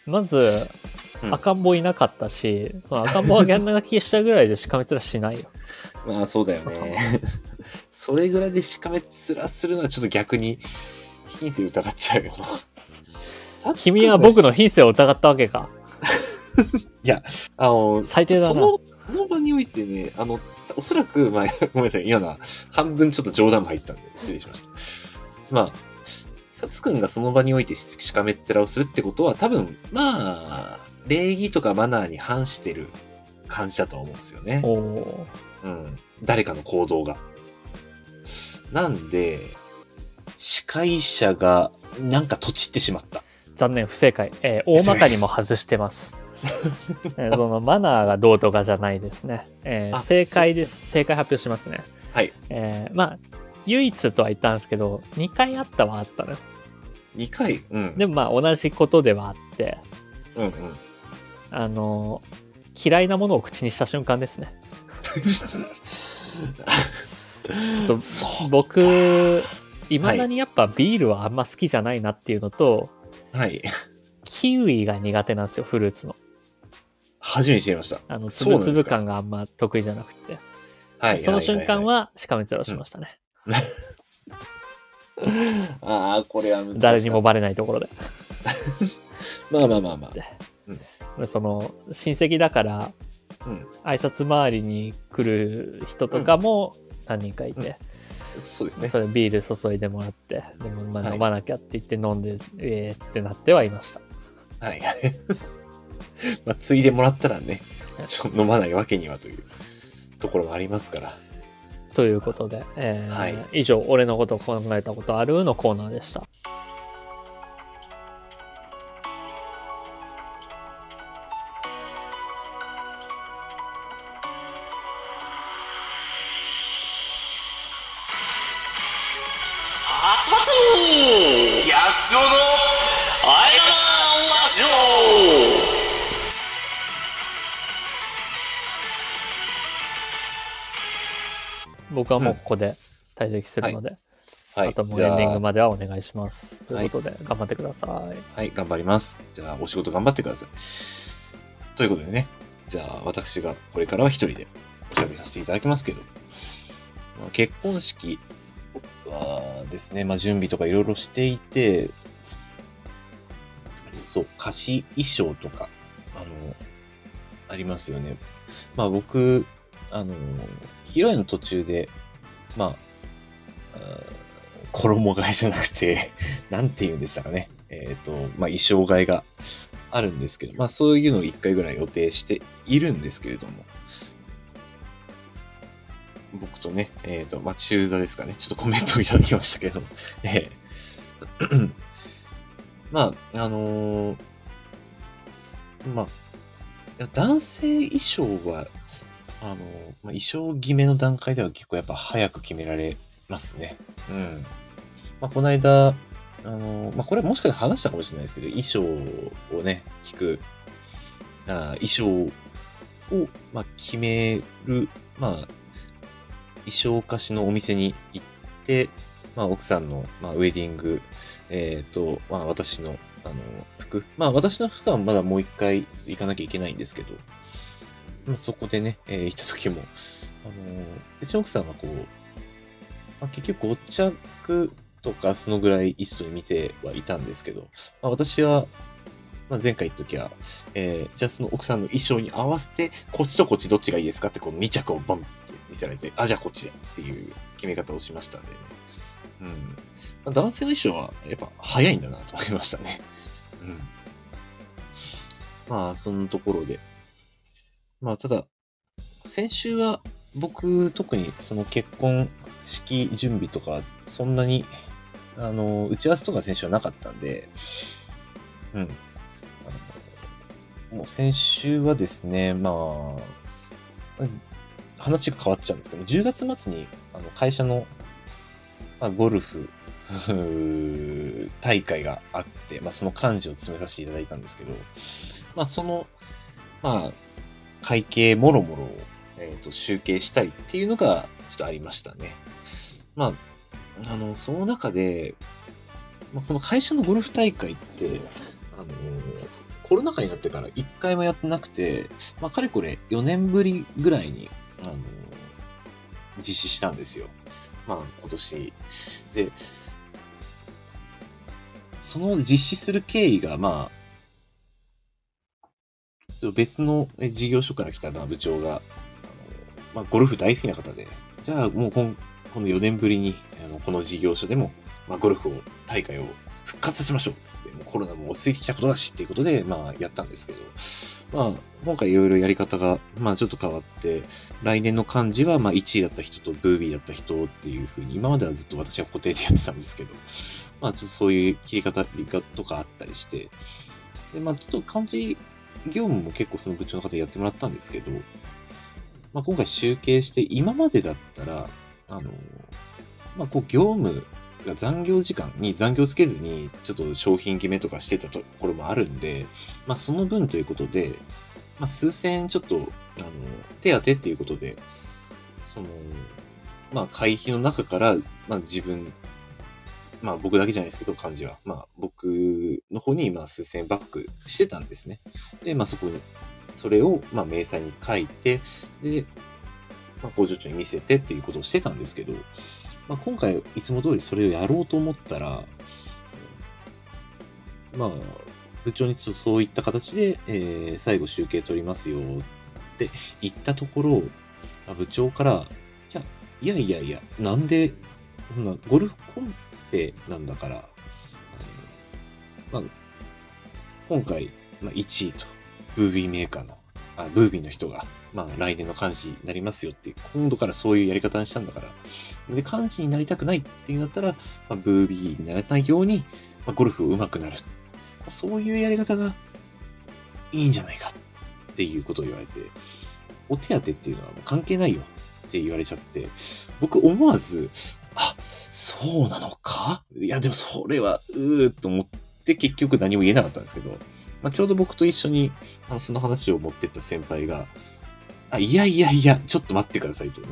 まず、赤ん坊いなかったし、その赤ん坊がギャン泣きしたぐらいでしかめ面しないよ。まあそうだよね。それぐらいでしかめ面するのはちょっと逆に品性疑っちゃうよな。君は僕の品性を疑ったわけか。あの、最低だなその、その場においてね、あの、おそらく、まあ、ごめんなさい、今のは半分ちょっと冗談も入ってたんで、失礼しました。まあ、サツくんがその場においてしかめっ面をするってことは、多分、まあ、礼儀とかマナーに反してる感じだと思うんですよね。うん。誰かの行動が。なんで、司会者が、なんかとちってしまった。残念、不正解。えー大まかにも外してます。えーそのマナーがどうとかじゃないですね。えーあ正解です。正解発表しますね。はい。えーまあ、唯一とは言ったんですけど、2回あったはあったのよ。2回？うん。でもまあ同じことではあって、うんうん。あのー嫌いなものを口にした瞬間ですね。ちょっと僕、いまだにやっぱビールはあんま好きじゃないなっていうのと、はい。キウイが苦手なんですよ、フルーツの。初めて知りました。あの、つぶつぶ感があんま得意じゃなくて。はい。その瞬間ははしかめ面をしましたね。いはいはい。ああ、これは難しい。誰にも。バレないところで。まあまあまあまあ。でその、親戚だから、うん。挨拶回りに来る人とかも何人かいて、そうですね。それビール注いでもらって、でもまあはい飲まなきゃって言って飲んで、えーってなってはいました。はい。まあ、ついでもらったらね、ちょ飲まないわけにはというところもありますから。ということで、えーはい以上、俺のことを考えたことあるのコーナーでした。僕はもうここで退席するので、はい。あともうエンディングあ、まではお願いします。ということで、頑張ってください。はい、頑張ります。じゃあ、お仕事頑張ってください。ということでね、じゃあ、私がこれからは一人でおしゃべりさせていただきますけど、まあ、結婚式はですね、まあ、準備とかいろいろしていて、そう、貸し衣装とか、あの、ありますよね。まあ僕、あの、披露宴の途中で、まあ、衣替えじゃなくて、なんて言うんでしたかね。えっ、と、まあ衣装替えがあるんですけど、まあそういうのを一回ぐらい予定しているんですけれども、僕とね、えっ、と、まあ中座ですかね。ちょっとコメントをいただきましたけど、ええ まあ、あのーまあ、男性衣装は、あのまあ、衣装決めの段階では結構やっぱ早く決められますね。うん。まあ、この間、あのまあ、これもしかしたら話したかもしれないですけど、衣装をね、聞く、あ衣装を、まあ、決める、まあ、衣装貸しのお店に行って、まあ、奥さんの、まあ、ウェディング、えっ、と、まあ、私の、あの、服。まあ、私の服はまだもう一回行かなきゃいけないんですけど、まあ、そこでね、えー行った時も、あの、うちの奥さんはこう、まあ、結局5着とかそのぐらいリストに見てはいたんですけど、まあ、私は、まあ、前回行った時は、えーじゃあその奥さんの衣装に合わせて、こっちとこっちどっちがいいですかってこの2着をボンって見せられて、あ、じゃあこっちでっていう決め方をしましたんでね。うん。まあ、男性の衣装はやっぱ早いんだなと思いましたね。うん。まあ、そのところで。まあ、ただ、先週は僕特にその結婚式準備とかそんなにあの打ち合わせとか先週はなかったんで、うん。もう先週はですね、まあ、話が変わっちゃうんですけど、10月末にあの会社の、まあ、ゴルフ大会があって、まあ、その幹事を務めさせていただいたんですけど、まあ、その、まあ、会計もろもろを、えー、と集計したりっていうのがちょっとありましたね。まあ、あの、その中で、まあ、この会社のゴルフ大会って、あの、コロナ禍になってから一回もやってなくて、まあ、かれこれ4年ぶりぐらいに、あの、実施したんですよ。まあ、今年。で、その実施する経緯が、まあ、と別の事業所から来た部長が、あのまあ、ゴルフ大好きな方で、じゃあもうこんこの4年ぶりに、あのこの事業所でも、まあ、ゴルフを、大会を復活させましょうっつって、もうコロナも落ち着いてきたことだしっていうことで、まあ、やったんですけど、まあ、今回いろいろやり方が、まあ、ちょっと変わって、来年の漢字は、まあ、1位だった人とブービーだった人っていう風に、今まではずっと私は固定でやってたんですけど、まあ、ちょっとそういう切り方とかあったりして、で、まあ、ちょっと漢字業務も結構その部長の方やってもらったんですけど、まあ、今回集計して、今までだったら、あの、まあ、こう、業務、てか残業時間に残業つけずに、ちょっと商品決めとかしてたところもあるんで、まあ、その分ということで、まあ、数千円ちょっと、あの、手当てっていうことで、その、まあ、会費の中から、まあ、自分、まあ、僕だけじゃないですけど、漢字は。まあ、僕の方に、まあ、数千バックしてたんですね。で、まあ、そこに、それを、まあ、明細に書いて、で、まあ、工場長に見せてっていうことをしてたんですけど、まあ、今回いつも通りそれをやろうと思ったら、まあ、部長にちょっとそういった形で、えー最後集計取りますよって言ったところ、ま部長から、じゃいやいやいや、なんで、そんなゴルフコンペなんだから、まあ、今回、まあ、1位と、ブービーメーカーの、あ、ブービーの人が、まあ、来年の幹事になりますよって、今度からそういうやり方にしたんだから、で、幹事になりたくないっていうんだったら、まあ、ブービーにならないように、まあ、ゴルフを上手くなる。そういうやり方がいいんじゃないかっていうことを言われて、お手当っていうのはもう関係ないよって言われちゃって、僕思わず、あ、そうなのか？いや、でもそれは、うーと思って結局何も言えなかったんですけど、まあ、ちょうど僕と一緒にあのその話を持ってった先輩が、あ、いやいやいや、ちょっと待ってくださいと。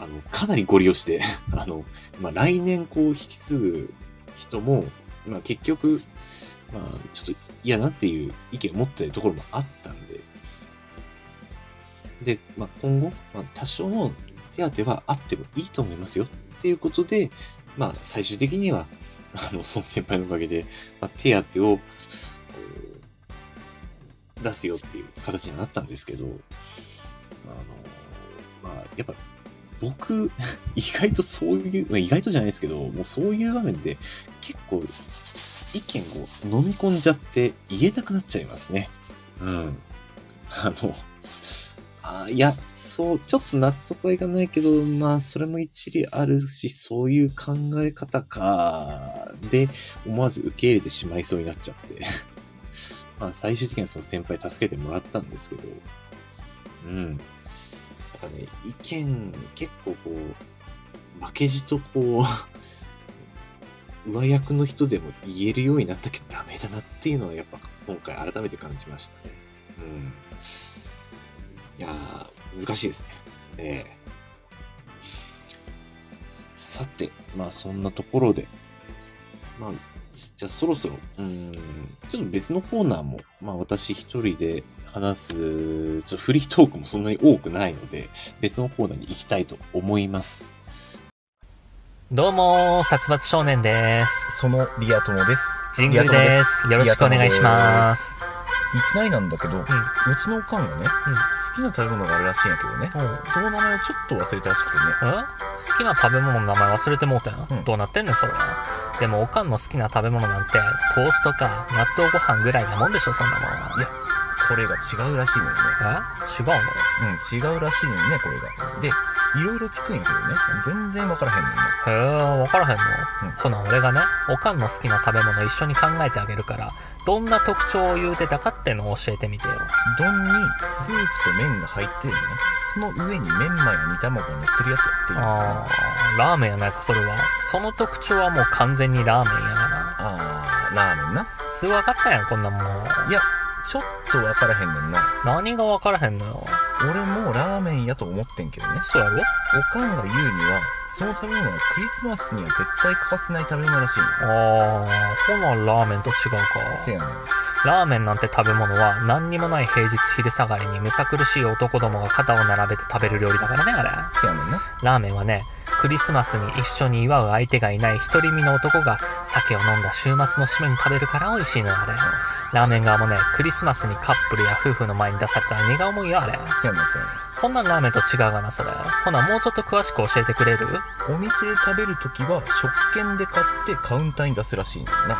あの、かなりご利用して、あの、まあ、来年こう引き継ぐ人も、まあ、結局、まあ、ちょっと嫌なっていう意見を持ってるところもあったんで、で、まあ、今後、まあ、多少の手当はあってもいいと思いますよっていうことで、まあ、最終的には、あの、その先輩のおかげで、まあ、手当を、出すよっていう形になったんですけど、あの、まあ、やっぱ、僕、意外とそういう、ま、意外とじゃないですけど、もうそういう場面で結構意見を飲み込んじゃって言えなくなっちゃいますね。うん。あの、あいや、そう、ちょっと納得はいかないけど、まあ、それも一理あるし、そういう考え方か、で、思わず受け入れてしまいそうになっちゃって。まあ、最終的にはその先輩助けてもらったんですけど、うん。なんかね、意見、結構こう、負けじとこう、上役の人でも言えるようになったけどダメだなっていうのはやっぱ今回改めて感じましたね。うん。いやー、難しいですね。ええさて、まあそんなところで、まあ、じゃあそろそろ、うーん、ちょっと別のコーナーも、まあ私一人で話す、ちょっとフリートークもそんなに多くないので、別のコーナーに行きたいと思います。どうも、殺伐少年です。そのリア友です。ジングルです。よろしくお願いします。いきなりなんだけど、ううん。ちのおかんがね、好きな食べ物があるらしいんやけどね、うん。その名前をちょっと忘れたらしくてね。え？好きな食べ物の名前忘れてもうたよ。うんどうなってんねん、それ。でも、おかんの好きな食べ物なんて、トーストか納豆ご飯ぐらいなもんでしょ、そんなもん。いやこれが違うらしいのよね。え？違うの？うん、違うらしいのよね、これが。で、いろいろ聞くんやけどね、全然わからへんね。へえ、わからへんの、うんほな、俺がね、おかんの好きな食べ物一緒に考えてあげるから、どんな特徴を言うてたかってのを教えてみてよ。丼にスープと麺が入ってるの？ね。その上にメンマや煮卵が乗ってるやつやっていう。あー、ラーメンやないか、それは。その特徴はもう完全にラーメンやがな。あー、ラーメンな。すぐ分かったやん、こんなもん。いや、ちょっとわからへんねんな。何が分からへんのよ。俺もラーメンやと思ってんけどね。そうやろ？おかんが言うには、その食べ物はクリスマスには絶対欠かせない食べ物らしいの。あー、ほなラーメンと違うか。せやねん。ラーメンなんて食べ物は何にもない平日昼下がりにむさ苦しい男どもが肩を並べて食べる料理だからね、あれ。せやねんな。ラーメンはね、クリスマスに一緒に祝う相手がいない独り身の男が酒を飲んだ週末の締めに食べるから美味しいのよ、あれ。ラーメン側もね、クリスマスにカップルや夫婦の前に出されたら荷が重いよ、あれ。せやねん、せやねそんなんラーメンと違うがな、それ。ほな、もうちょっと詳しく教えてくれる？ん。お店で食べるときは、食券で買ってカウンターに出すらしいねんな。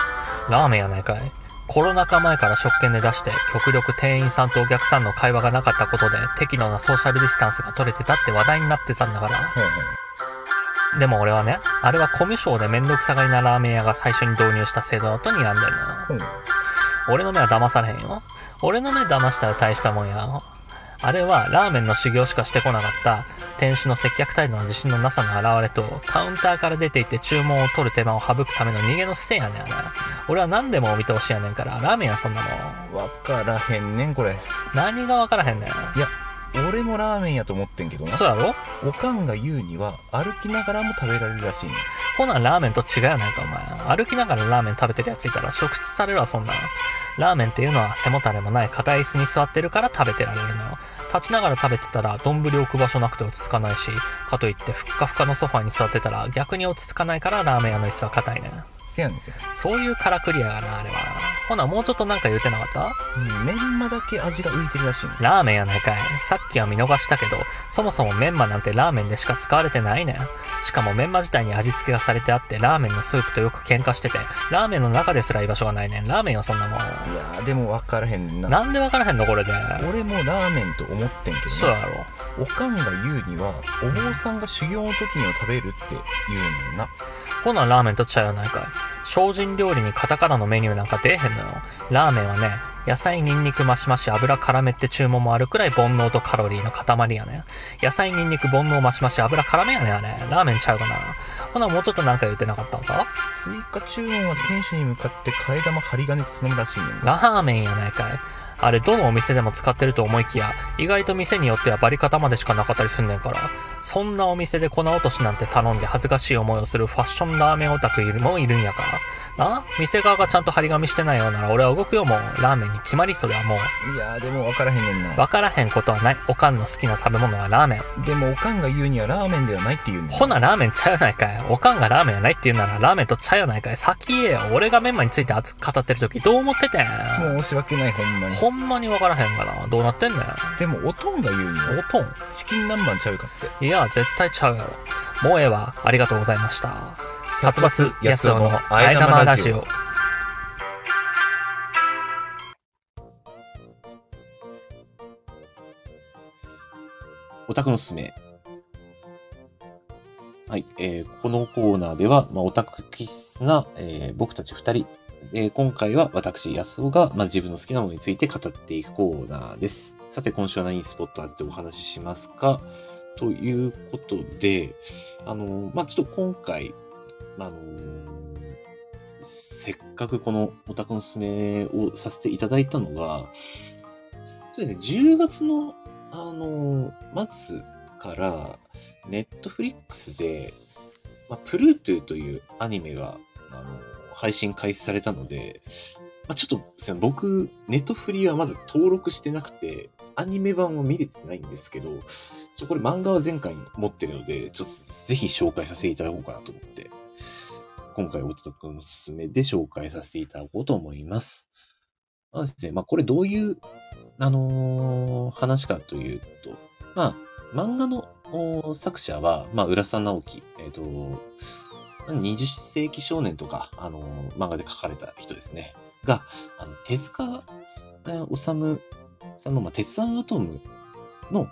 ラーメンやないかい。コロナ禍前から食券で出して、極力店員さんとお客さんの会話がなかったことで、適度なソーシャルディスタンスが取れてたって話題になってたんだから。でも俺はね、あれはコミュ障でめんどくさがりなラーメン屋が最初に導入した制度だと睨んでんのよ。ほう。俺の目は騙されへんよ。俺の目騙したら大したもんや。あれはラーメンの修行しかしてこなかった店主の接客態度の自信のなさの表れとカウンターから出て行って注文を取る手間を省くための逃げの姿勢やねんあれ。俺は何でもお見通しやねんから、ラーメンやそんなもん。わからへんねん、これ。何がわからへんねん。いや、俺もラーメンやと思ってんけどな。そうやろ？おかんが言うには、歩きながらも食べられるらしいねん。ほな、ラーメンと違うやないか、お前。歩きながらラーメン食べてるやついたら、食出されるわ、そんなん。ラーメンっていうのは背もたれもない硬い椅子に座ってるから食べてられるのよ。立ちながら食べてたら、丼置く場所なくて落ち着かないし、かといってふっかふかのソファに座ってたら、逆に落ち着かないからラーメン屋の椅子は硬いねん。せやねんせや。そういうからくりやがな、あれは。ほな、もうちょっとなんか言うてなかった？うん、メンマだけ味が浮いてるらしいねん。ラーメンやないかい。さっきは見逃したけど、そもそもメンマなんてラーメンでしか使われてないねん。しかもメンマ自体に味付けがされてあって、ラーメンのスープとよく喧嘩してて、ラーメンの中ですら居場所がないねん。ラーメンよ、そんなもん。いやー、でも分からへんねんな。なんでわからへんの？これで。俺もラーメンと思ってんけどな。そうやろ。おかんが言うには、お坊さんが修行の時には食べるって言うねんな。ほな、ラーメンとちゃうやないかい。精進料理にカタカナのメニューなんか出えへんのよ。ラーメンはね、野菜、ニンニク、マシマシ、油絡めって注文もあるくらい煩悩とカロリーの塊やねん。野菜、ニンニク、煩悩、マシマシ、油絡めやねん、あれ。ラーメンちゃうかな。ほな、もうちょっとなんか言ってなかったんか？追加注文は店主に向かって替え玉針金で頼むらしいね。ラーメンやないかい。あれ、どのお店でも使ってると思いきや、意外と店によってはバリ方までしかなかったりすんねんから。そんなお店で粉落としなんて頼んで恥ずかしい思いをするファッションラーメンオタクいるもいるんやから。な？店側がちゃんと張り紙してないようなら俺は動くよもう。ラーメンに決まりそれはもう。いやー、でも分からへんねんな。わからへんことはない。おかんの好きな食べ物はラーメン。でもおかんが言うにはラーメンではないって言うねん。ほなラーメンちゃうやないかい。おかんがラーメンやないって言うならラーメンとちゃうやないかい。先言えよ。俺がメンマについて熱く語ってる時どう思っててん？申し訳ない、ほんまに。ほんまにわからへんがな。どうなってんねん。でも、おとんが言うには、おとんチキン南蛮ちゃうかって。いや、絶対ちゃうやろ。もうええわ。ありがとうございました。殺伐安男のあえ玉ラジオ。オタクのすすめ。はい、えーこのコーナーでは、まあ、オタク気質な、えー僕たち二人、えー今回は私、安尾が、まあ、自分の好きなものについて語っていくコーナーです。さて、今週は何スポットあってお話ししますか？ということで、あのーまあ、ちょっと今回、あのーせっかくこのオタクのすすめをさせていただいたのが、そうですね、10月のあの、末から、ネットフリックスで、まあ、プルートゥーというアニメが、あの、配信開始されたので、まあ、ちょっとすいません、僕、ネットフリはまだ登録してなくて、アニメ版を見れてないんですけど、ちょこれ漫画は前回持ってるので、ちょっとぜひ紹介させていただこうかなと思って、今回おたくのおすすめで紹介させていただこうと思います。まあですね、まあこれどういうあのー話かというと、まあ、漫画の作者は、まあ、浦沢直樹、えっ、と、20世紀少年とか、あの漫画で書かれた人ですね。が、あの、手塚治虫さんの、まあ、鉄腕アトムの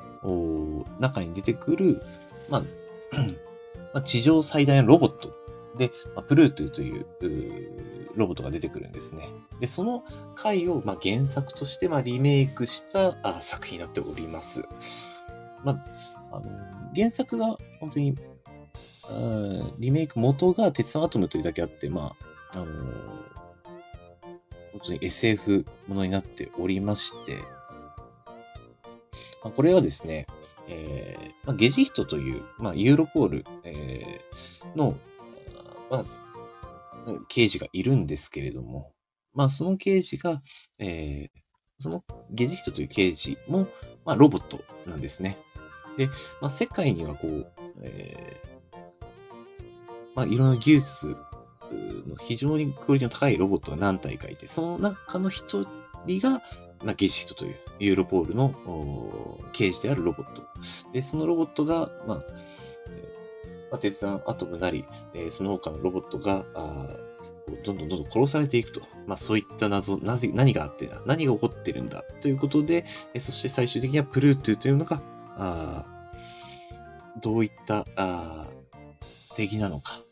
中に出てくる、まあ、まあ地上最大のロボットで、まあ、プルートゥーというロボットが出てくるんですね。で、その回を、まあ、原作として、まあ、リメイクしたあ作品になっております。まあ、あの、原作が本当に、うんリメイク元が鉄腕アトムというだけあって、まあ、あの、本当に SF ものになっておりまして、まあこれはですね、えーまあ、ゲジヒトという、まあ、ユーロポール、えーの、まあ、刑事がいるんですけれども、まあ、その刑事が、えーそのゲジヒトという刑事も、まあ、ロボットなんですね。で、まあ、世界にはこう、えーまあ、いろんな技術の非常にクオリティの高いロボットが何体かいて、その中の一人が、まあ、ゲジヒトというユーロポールの刑事であるロボット。で、そのロボットが、まあ、まあ、鉄腕アトムなり、えーその他のロボットが、あどんどんどんどん殺されていくと。まあそういった謎、なぜ、何があって何が起こってるんだということで、えーそして最終的にはプルートゥというのが、あどういったあ敵なのか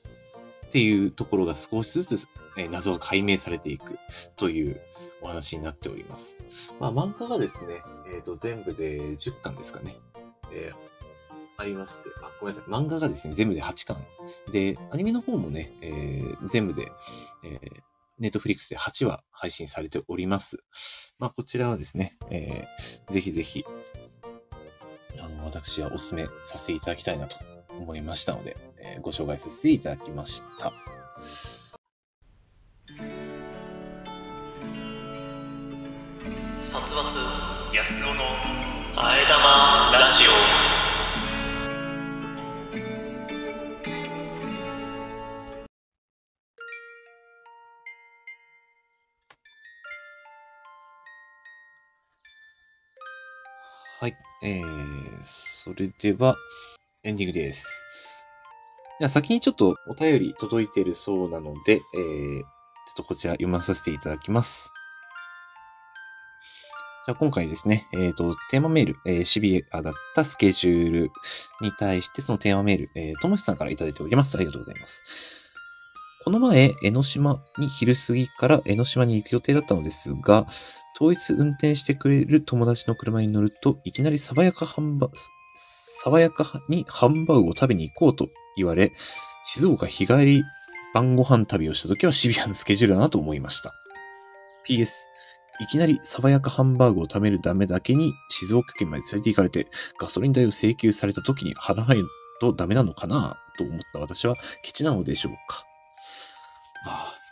っていうところが少しずつ、え謎が解明されていくというお話になっております。まあ漫画がですね、えっ、と全部で10巻ですかね。えーありまして、あ、ごめんなさい。漫画がですね、全部で8巻。で、アニメの方もね、えー全部で、えー、ネットフリックスで8話配信されております。まあ、こちらはですね、えーぜひぜひ、あの、私はお勧めさせていただきたいなと思いましたので、えーご紹介させていただきました。殺伐安尾のあえ玉ラジはい。えー、それでは、エンディングです。では先にちょっとお便り届いてるそうなので、えー、ちょっとこちら読まさせていただきます。じゃあ今回ですね、えっ、と、テーマメール、えーシビアだったスケジュールに対して、そのテーマメール、えー、ともしさんからいただいております。ありがとうございます。この前、江ノ島に昼過ぎから江ノ島に行く予定だったのですが、当日運転してくれる友達の車に乗ると、いきなり爽やかハンバ、爽やかにハンバーグを食べに行こうと言われ、静岡日帰り晩ご飯旅をした時はシビアなスケジュールだなと思いました。PS、いきなり爽やかハンバーグを食べるためだけに静岡県まで連れて行かれてガソリン代を請求された時に払わないとダメなのかなと思った私はケチなのでしょうか。ああ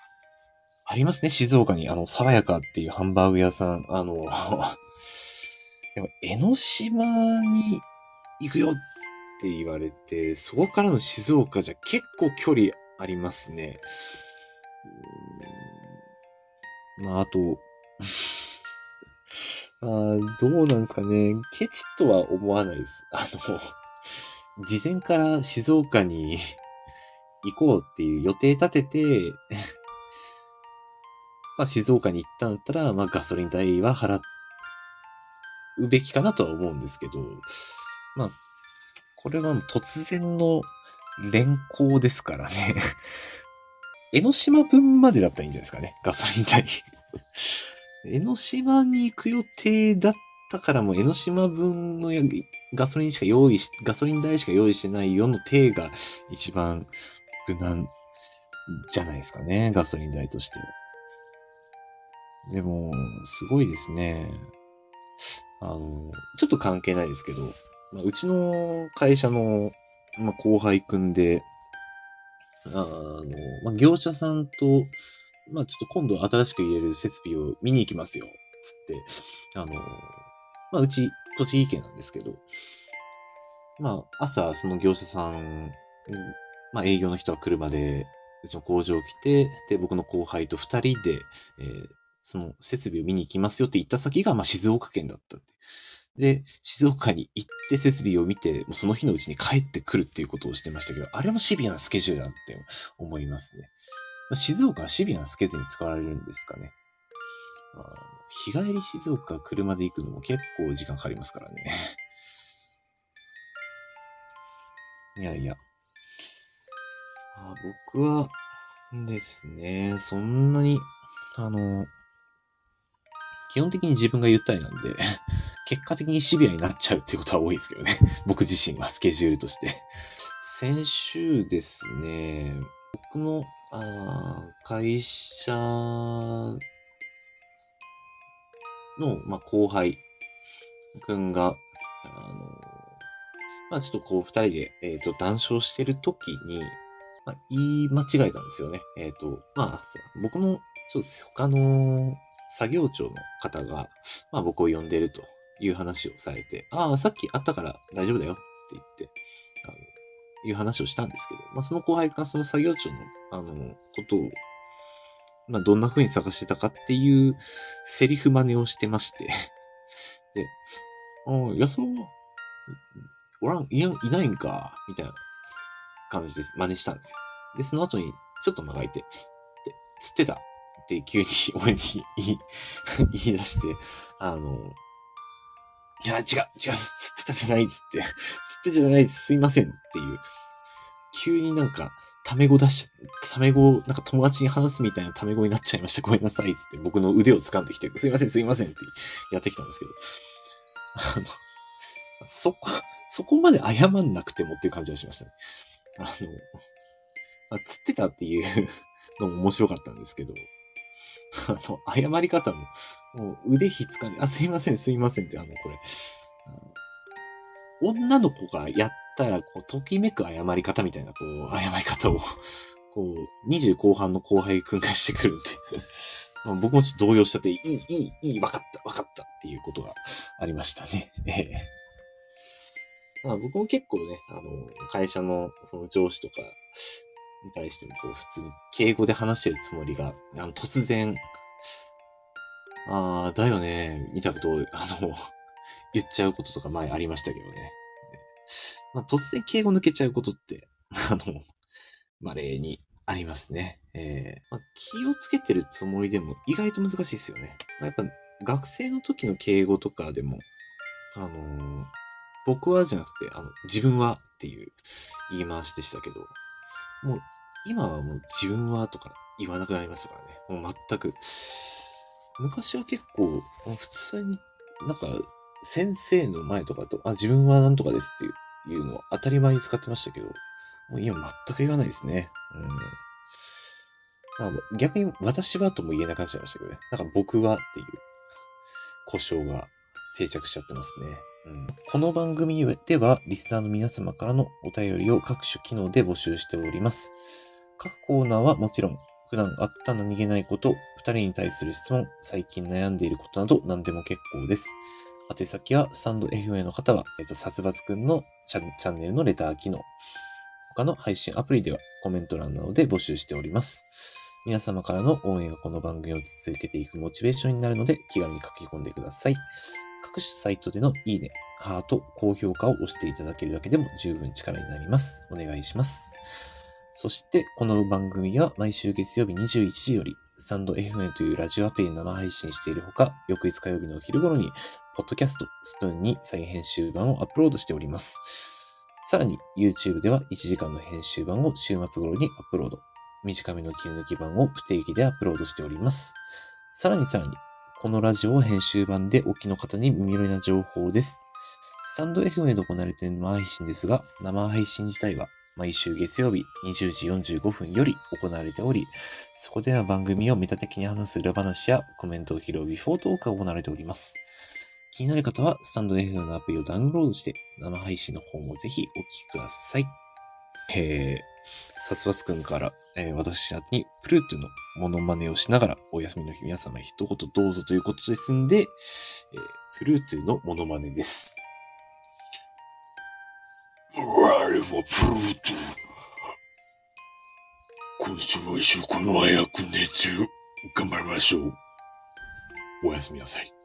ありますね、静岡に、あの、爽やかっていうハンバーグ屋さん。あの、でも、江ノ島に行くよって言われて、そこからの静岡じゃ結構距離ありますね。まあ、あと、あどうなんですかね。ケチとは思わないです。あの、事前から静岡に 行こうっていう予定立てて、まあ、静岡に行ったんだったら、まあ、ガソリン代は払うべきかなとは思うんですけど、まあ、これは突然の連行ですからね。江ノ島分までだったらいいんじゃないですかね、ガソリン代。江ノ島に行く予定だったからもう江ノ島分のガソリンしか用意し、ガソリン代しか用意してないよの手が一番無難じゃないですかね、ガソリン代としては。でも、すごいですね。あの、ちょっと関係ないですけど、まあ、うちの会社の、まあ、後輩くんで、あの、まあ、業者さんと、まあ、ちょっと今度新しく入れる設備を見に行きますよ、つって、あの、まあ、うち、栃木県なんですけど、まあ、朝、その業者さん、まあ、営業の人は車で、うちの工場を来て、で、僕の後輩と二人で、えーその設備を見に行きますよって言った先が、まあ、静岡県だったって。で、静岡に行って設備を見て、もうその日のうちに帰ってくるっていうことをしてましたけど、あれもシビアなスケジュールだって思いますね。ま静岡はシビアなスケジュールに使われるんですかね。あ日帰り静岡車で行くのも結構時間かかりますからね。いやいや。あ僕はですね、そんなに、あの、基本的に自分がゆったりなんで、結果的にシビアになっちゃうっていうことは多いですけどね。僕自身はスケジュールとして。先週ですね、僕のあ会社の、まあ、後輩くんが、あの、まあちょっとこう二人で、えっ、と、談笑してる時に、まあ、言い間違えたんですよね。えっ、と、まあ、僕の、ちょっと他の作業長の方が、まあ僕を呼んでるという話をされて、ああ、さっき会ったから大丈夫だよって言って、あの、いう話をしたんですけど、まあその後輩がその作業長の、あの、ことを、まあどんな風に探してたかっていうセリフ真似をしてまして で、ああ、安尾は、おらん、いないんか、みたいな感じです。真似したんですよ。で、その後に、ちょっと間が空いて、で、つってたって急に俺に言い、言い出して、あの、いや、違う、違う、つってたじゃないっつって、つってじゃないです、いませんっていう、急になんか、タメ語出し、タメ語、なんか友達に話すみたいなタメ語になっちゃいました。ごめんなさいつって僕の腕を掴んできて、すいません、すいませんってやってきたんですけど、あの、そこ、そこまで謝んなくてもっていう感じがしましたね。あの、まあ、つってたっていうのも面白かったんですけど、あの、謝り方も、もう腕ひつかんで、あ、すいません、すいませんって、あの、これ、女の子がやったら、こう、ときめく謝り方みたいな、こう、謝り方を、こう、20後半の後輩くんがしてくるんで、僕もちょっと動揺しちゃって、いい、いい、いい、わかった、わかったっていうことがありましたね。ええ。まあ僕も結構ね、あの、会社のその上司とかに対してもこう普通に敬語で話してるつもりが、あの、突然、ああ、だよね、みたことを、あの、言っちゃうこととか前ありましたけどね。まあ、突然敬語抜けちゃうことって、あの、まあ、例にありますね。えーまあ、気をつけてるつもりでも意外と難しいですよね。まあ、やっぱ学生の時の敬語とかでも、あのー、僕はじゃなくて、あの、自分はっていう言い回しでしたけど、もう今はもう自分はとか言わなくなりましたからね。もう全く。昔は結構、普通になんか先生の前とかと、あ、自分はなんとかですっていうのは当たり前に使ってましたけど、もう今全く言わないですね。うん。まあ逆に私はとも言えなくなっちゃいましたけどね。なんか僕はっていう故障が定着しちゃってますね。うん、この番組では、リスナーの皆様からのお便りを各種機能で募集しております。各コーナーはもちろん、普段あった何気ないこと、二人に対する質問、最近悩んでいることなど何でも結構です。宛先は、スタンド FM の方は、えっと、殺伐くんのチャンネルのレター機能。他の配信アプリではコメント欄などで募集しております。皆様からの応援がこの番組を続けていくモチベーションになるので気軽に書き込んでください。各種サイトでのいいね、ハート、高評価を押していただけるだけでも十分力になります。お願いします。そして、この番組は毎週月曜日21時より、スタンド FM というラジオアプリで生配信しているほか、翌日火曜日のお昼頃に、ポッドキャスト、スプーンに再編集版をアップロードしております。さらに、YouTube では1時間の編集版を週末頃にアップロード。短めの切り抜き版を不定期でアップロードしております。さらにさらに、このラジオ編集版でお聞きの方に耳寄りな情報です。スタンド FM で行われている生配信ですが、生配信自体は毎週月曜日20時45分より行われており、そこでは番組をメタ的に話す裏話やコメントを拾うビフォートークが行われております。気になる方は、スタンド FM のアプリをダウンロードして、生配信の方もぜひお聞きください。えー、サスバスくんから、えー、私にプルートのモノマネをしながら、お休みの日皆様一言どうぞということですんで、えー、フルートのモノマネです。我はプルート。今週も一週この早く寝て頑張りましょう。おやすみなさい。